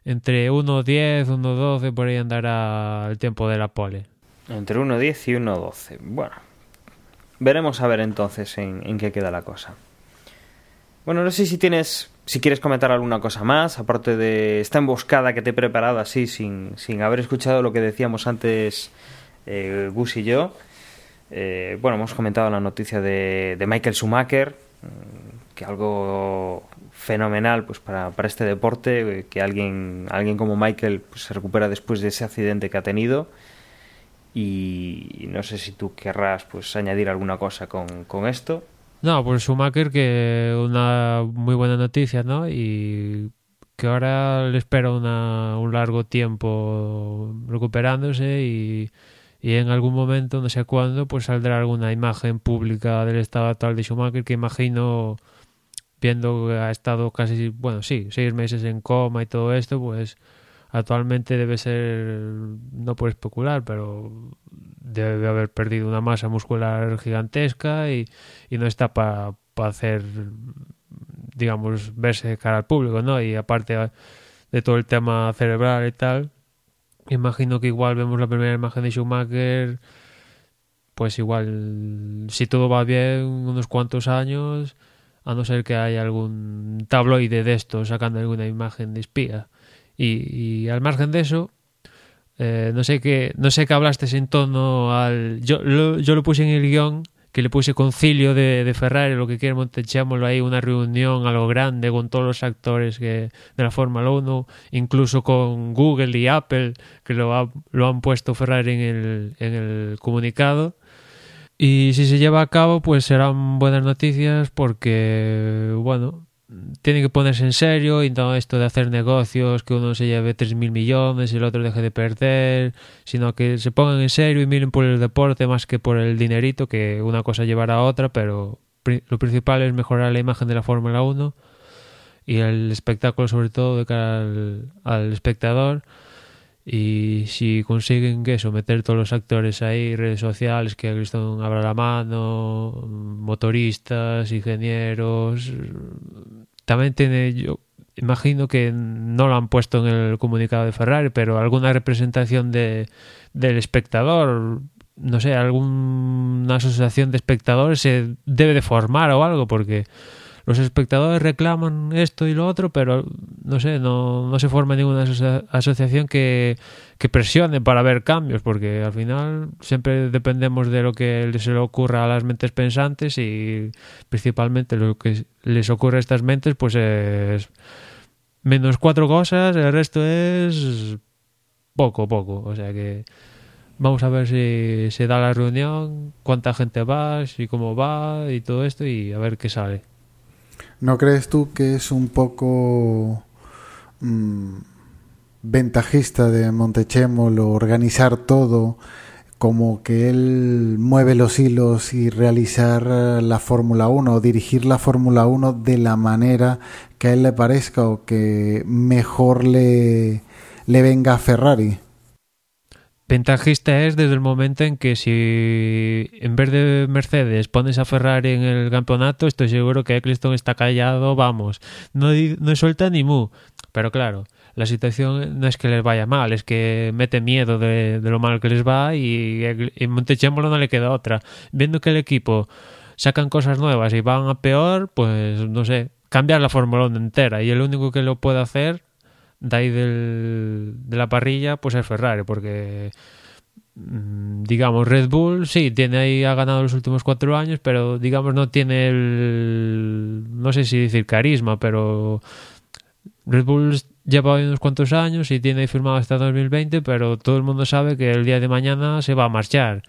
entre 1.10, 1.12 por ahí andará el tiempo de la pole. Entre 1.10 y 1.12. Bueno, veremos a ver entonces en, en qué queda la cosa. Bueno, no sé si tienes, si quieres comentar alguna cosa más, aparte de esta emboscada que te he preparado así, sin, sin haber escuchado lo que decíamos antes eh, Gus y yo. Eh, bueno, hemos comentado la noticia de, de Michael Schumacher, mm, que algo fenomenal pues para, para este deporte, eh, que alguien, alguien como Michael pues, se recupera después de ese accidente que ha tenido. Y no sé si tú querrás pues añadir alguna cosa con, con esto. No, pues Schumacher que una muy buena noticia, ¿no? Y que ahora le espera una, un largo tiempo recuperándose y, y, en algún momento, no sé cuándo, pues saldrá alguna imagen pública del estado actual de Schumacher que imagino, viendo que ha estado casi, bueno, sí, seis meses en coma y todo esto, pues actualmente debe ser, no por especular, pero debe haber perdido una masa muscular gigantesca y, no está para pa hacer, digamos, verse cara al público, ¿no? Y aparte de todo el tema cerebral y tal, imagino que igual vemos la primera imagen de Schumacher, pues igual, si todo va bien, unos cuantos años, a no ser que haya algún tabloide de esto sacando alguna imagen de espía. Y, y al margen de eso, eh, no sé qué no sé qué hablaste en torno al yo lo, yo lo puse en el guion que le puse concilio de, de Ferrari lo que quiere Montechémolo ahí una reunión algo grande con todos los actores que de la Fórmula 1 incluso con Google y Apple que lo, ha, lo han puesto Ferrari en el, en el comunicado. Y si se lleva a cabo pues serán buenas noticias porque bueno tiene que ponerse en serio y no esto de hacer negocios que uno se lleve 3.000 millones y el otro deje de perder, sino que se pongan en serio y miren por el deporte más que por el dinerito, que una cosa llevará a otra, pero lo principal es mejorar la imagen de la Fórmula 1 y el espectáculo sobre todo de cara al, al espectador y si consiguen que eso, meter todos los actores ahí, redes sociales, que Griston abra la mano, motoristas, ingenieros, también tiene, yo imagino que no lo han puesto en el comunicado de Ferrari, pero alguna representación de, del espectador, no sé, alguna asociación de espectadores se debe de formar o algo, porque los espectadores reclaman esto y lo otro, pero no sé, no, no se forma ninguna asocia asociación que, que, presione para ver cambios, porque al final siempre dependemos de lo que se le ocurra a las mentes pensantes y principalmente lo que les ocurre a estas mentes pues es menos cuatro cosas, el resto es poco, poco, o sea que vamos a ver si se da la reunión, cuánta gente va, y cómo va y todo esto y a ver qué sale. ¿No crees tú que es un poco mmm, ventajista de Montechémolo organizar todo como que él mueve los hilos y realizar la Fórmula 1 o dirigir la Fórmula 1 de la manera que a él le parezca o que mejor le, le venga a Ferrari? Ventajista es desde el momento en que si en vez de Mercedes pones a Ferrari en el campeonato, estoy seguro que Eccleston está callado, vamos, no, no suelta ni mu. Pero claro, la situación no es que les vaya mal, es que mete miedo de, lo mal que les va y, en Montechémolo no le queda otra. Viendo que el equipo sacan cosas nuevas y van a peor, pues no sé, cambiar la Fórmula 1 entera y el único que lo puede hacer de ahí del, de la parrilla, pues es Ferrari, porque mm, digamos Red Bull sí tiene ahí ha ganado los últimos cuatro años pero digamos no tiene el no sé si decir carisma pero Red Bull lleva unos cuantos años y tiene firmado hasta 2020 pero todo el mundo sabe que el día de mañana se va a marchar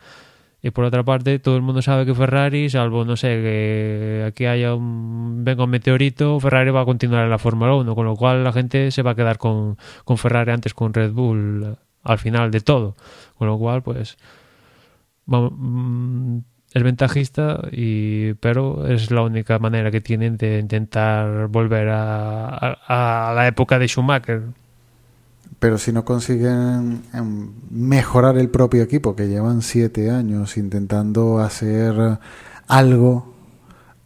y por otra parte, todo el mundo sabe que Ferrari, salvo, no sé, que aquí haya un, venga un meteorito, Ferrari va a continuar en la Fórmula 1, con lo cual la gente se va a quedar con, con Ferrari antes con Red Bull al final de todo. Con lo cual, pues, mm, es ventajista, y, pero es la única manera que tienen de intentar volver a, a la época de Schumacher. Pero si no consiguen em, mejorar el propio equipo, que llevan siete años intentando hacer algo,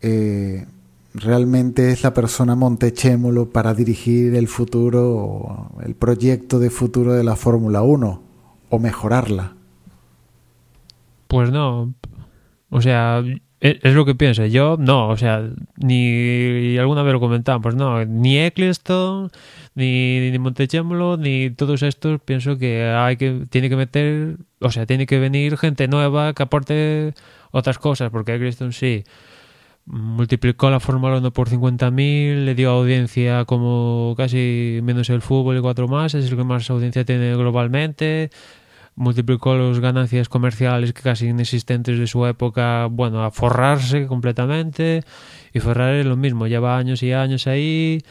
eh, realmente es la persona Montechémolo para dirigir el futuro, el proyecto de futuro de la Fórmula 1 o mejorarla. Pues no. O sea, es lo que pienso. Yo no, o sea, ni alguna vez lo comentamos, pues no, ni Eccleston, ni, ni ni todos estos, pienso que hay que tiene que meter, o sea, tiene que venir gente nueva que aporte otras cosas, porque Eccleston sí multiplicó la Fórmula 1 por 50.000, le dio audiencia como casi menos el fútbol y cuatro más, es el que más audiencia tiene globalmente, multiplicó las ganancias comerciales casi inexistentes de su época, bueno, a forrarse completamente, y Ferrari lo mismo, lleva años y años ahí,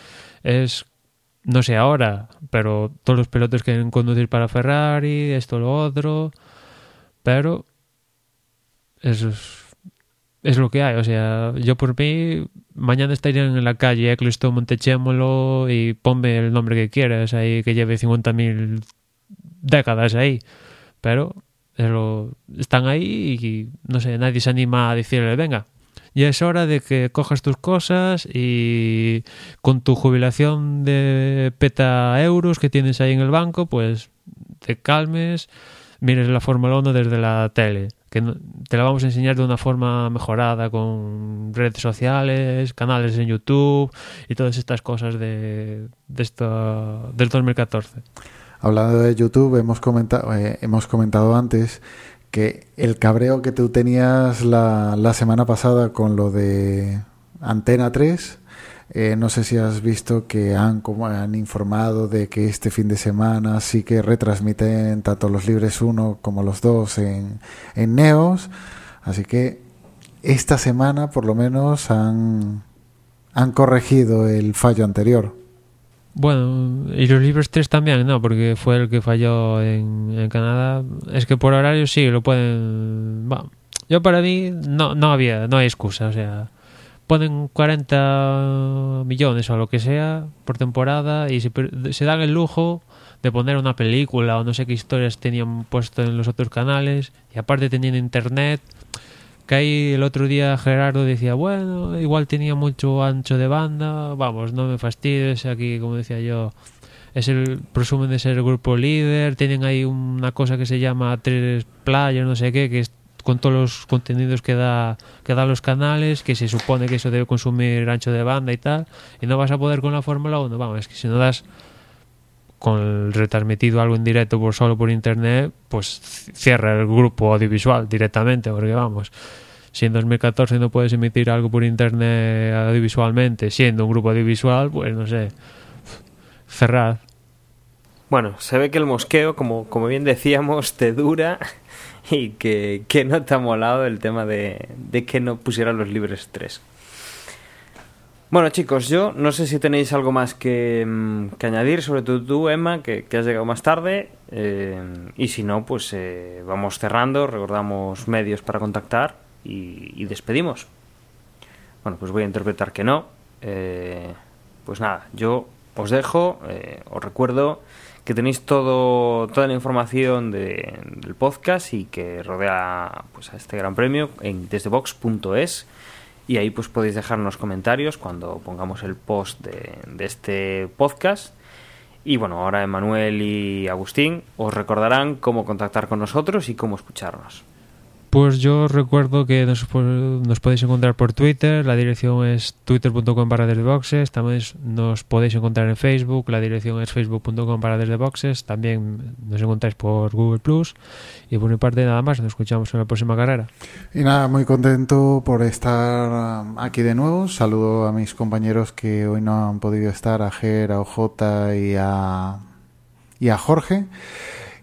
es, no sé ahora, pero todos los pilotos quieren conducir para Ferrari, esto, lo otro, pero eso es es lo que hay. O sea, yo por mí, mañana estarían en la calle Eccleston, Montechémolo y ponme el nombre que quieras ahí, que lleve 50.000 décadas ahí. Pero están ahí y no sé, nadie se anima a decirle, venga, ya es hora de que cojas tus cosas y con tu jubilación de peta euros que tienes ahí en el banco, pues te calmes, mires la Fórmula 1 desde la tele que te la vamos a enseñar de una forma mejorada con redes sociales, canales en YouTube y todas estas cosas de, de esto, del 2014. Hablando de YouTube, hemos comentado, eh, hemos comentado antes que el cabreo que tú tenías la, la semana pasada con lo de Antena 3 eh, no sé si has visto que han, como han informado de que este fin de semana sí que retransmiten tanto los libres 1 como los 2 en, en Neos. Así que esta semana por lo menos han, han corregido el fallo anterior. Bueno, y los libres 3 también, ¿no? Porque fue el que falló en, Canadá. Es que por horario sí, lo pueden... Bueno, yo para mí no, no había, no hay excusa, o sea ponen 40 millones o lo que sea por temporada y se, se, dan el lujo de poner una película o no sé qué historias tenían puesto en los otros canales y aparte teniendo internet que ahí el otro día Gerardo decía bueno igual tenía mucho ancho de banda vamos no me fastidies aquí como decía yo es el presumen de ser el grupo líder tienen ahí una cosa que se llama tres players no sé qué que es con todos los contenidos que da que da los canales, que se supone que eso debe consumir ancho de banda y tal, y no vas a poder con la Fórmula 1, vamos, es que si no das con el retransmitido algo en directo por solo por internet, pues cierra el grupo audiovisual directamente, porque vamos, si en 2014 no puedes emitir algo por internet audiovisualmente, siendo un grupo audiovisual, pues no sé, cerrar. Bueno, se ve que el mosqueo, como, como bien decíamos, te dura y que, que no te ha molado el tema de, de que no pusieran los libres 3. Bueno chicos, yo no sé si tenéis algo más que, mm, que añadir, sobre todo tú, Emma, que, que has llegado más tarde. Eh, y si no, pues eh, vamos cerrando, recordamos medios para contactar y, despedimos. Bueno, pues voy a interpretar que no. Eh, pues nada, yo os dejo, os recuerdo que tenéis todo, toda la información de, del podcast y que rodea pues, a este gran premio en desdebox.es y ahí pues podéis dejarnos comentarios cuando pongamos el post de, este podcast. Y bueno, ahora Emanuel y Agustín os recordarán cómo contactar con nosotros y cómo escucharnos. Pues yo recuerdo que nos, nos, podéis encontrar por Twitter, la dirección es twitter.com para desde boxes, también nos podéis encontrar en Facebook, la dirección es facebook.com para desde boxes, también nos encontráis por Google Plus y por mi parte nada más, nos escuchamos en la próxima carrera. Y nada, muy contento por estar um, aquí de nuevo, saludo a mis compañeros que hoy no han podido estar, a Ger, a OJ y a, y a Jorge.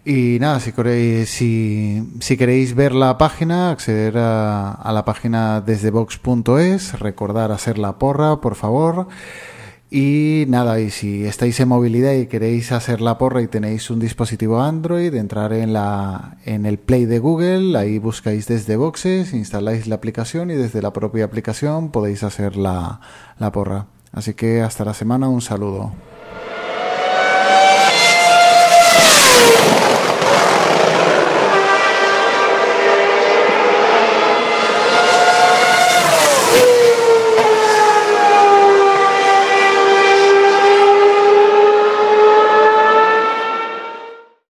Y nada, si queréis, ver la página, acceder a, a la página desde box.es, recordar hacer la porra, por favor. Y nada, y si estáis en movilidad y queréis hacer la porra y tenéis un dispositivo Android, entrar en, la, en el Play de Google, ahí buscáis desde boxes, instaláis la aplicación y desde la propia aplicación podéis hacer la, la porra. Así que hasta la semana, un saludo.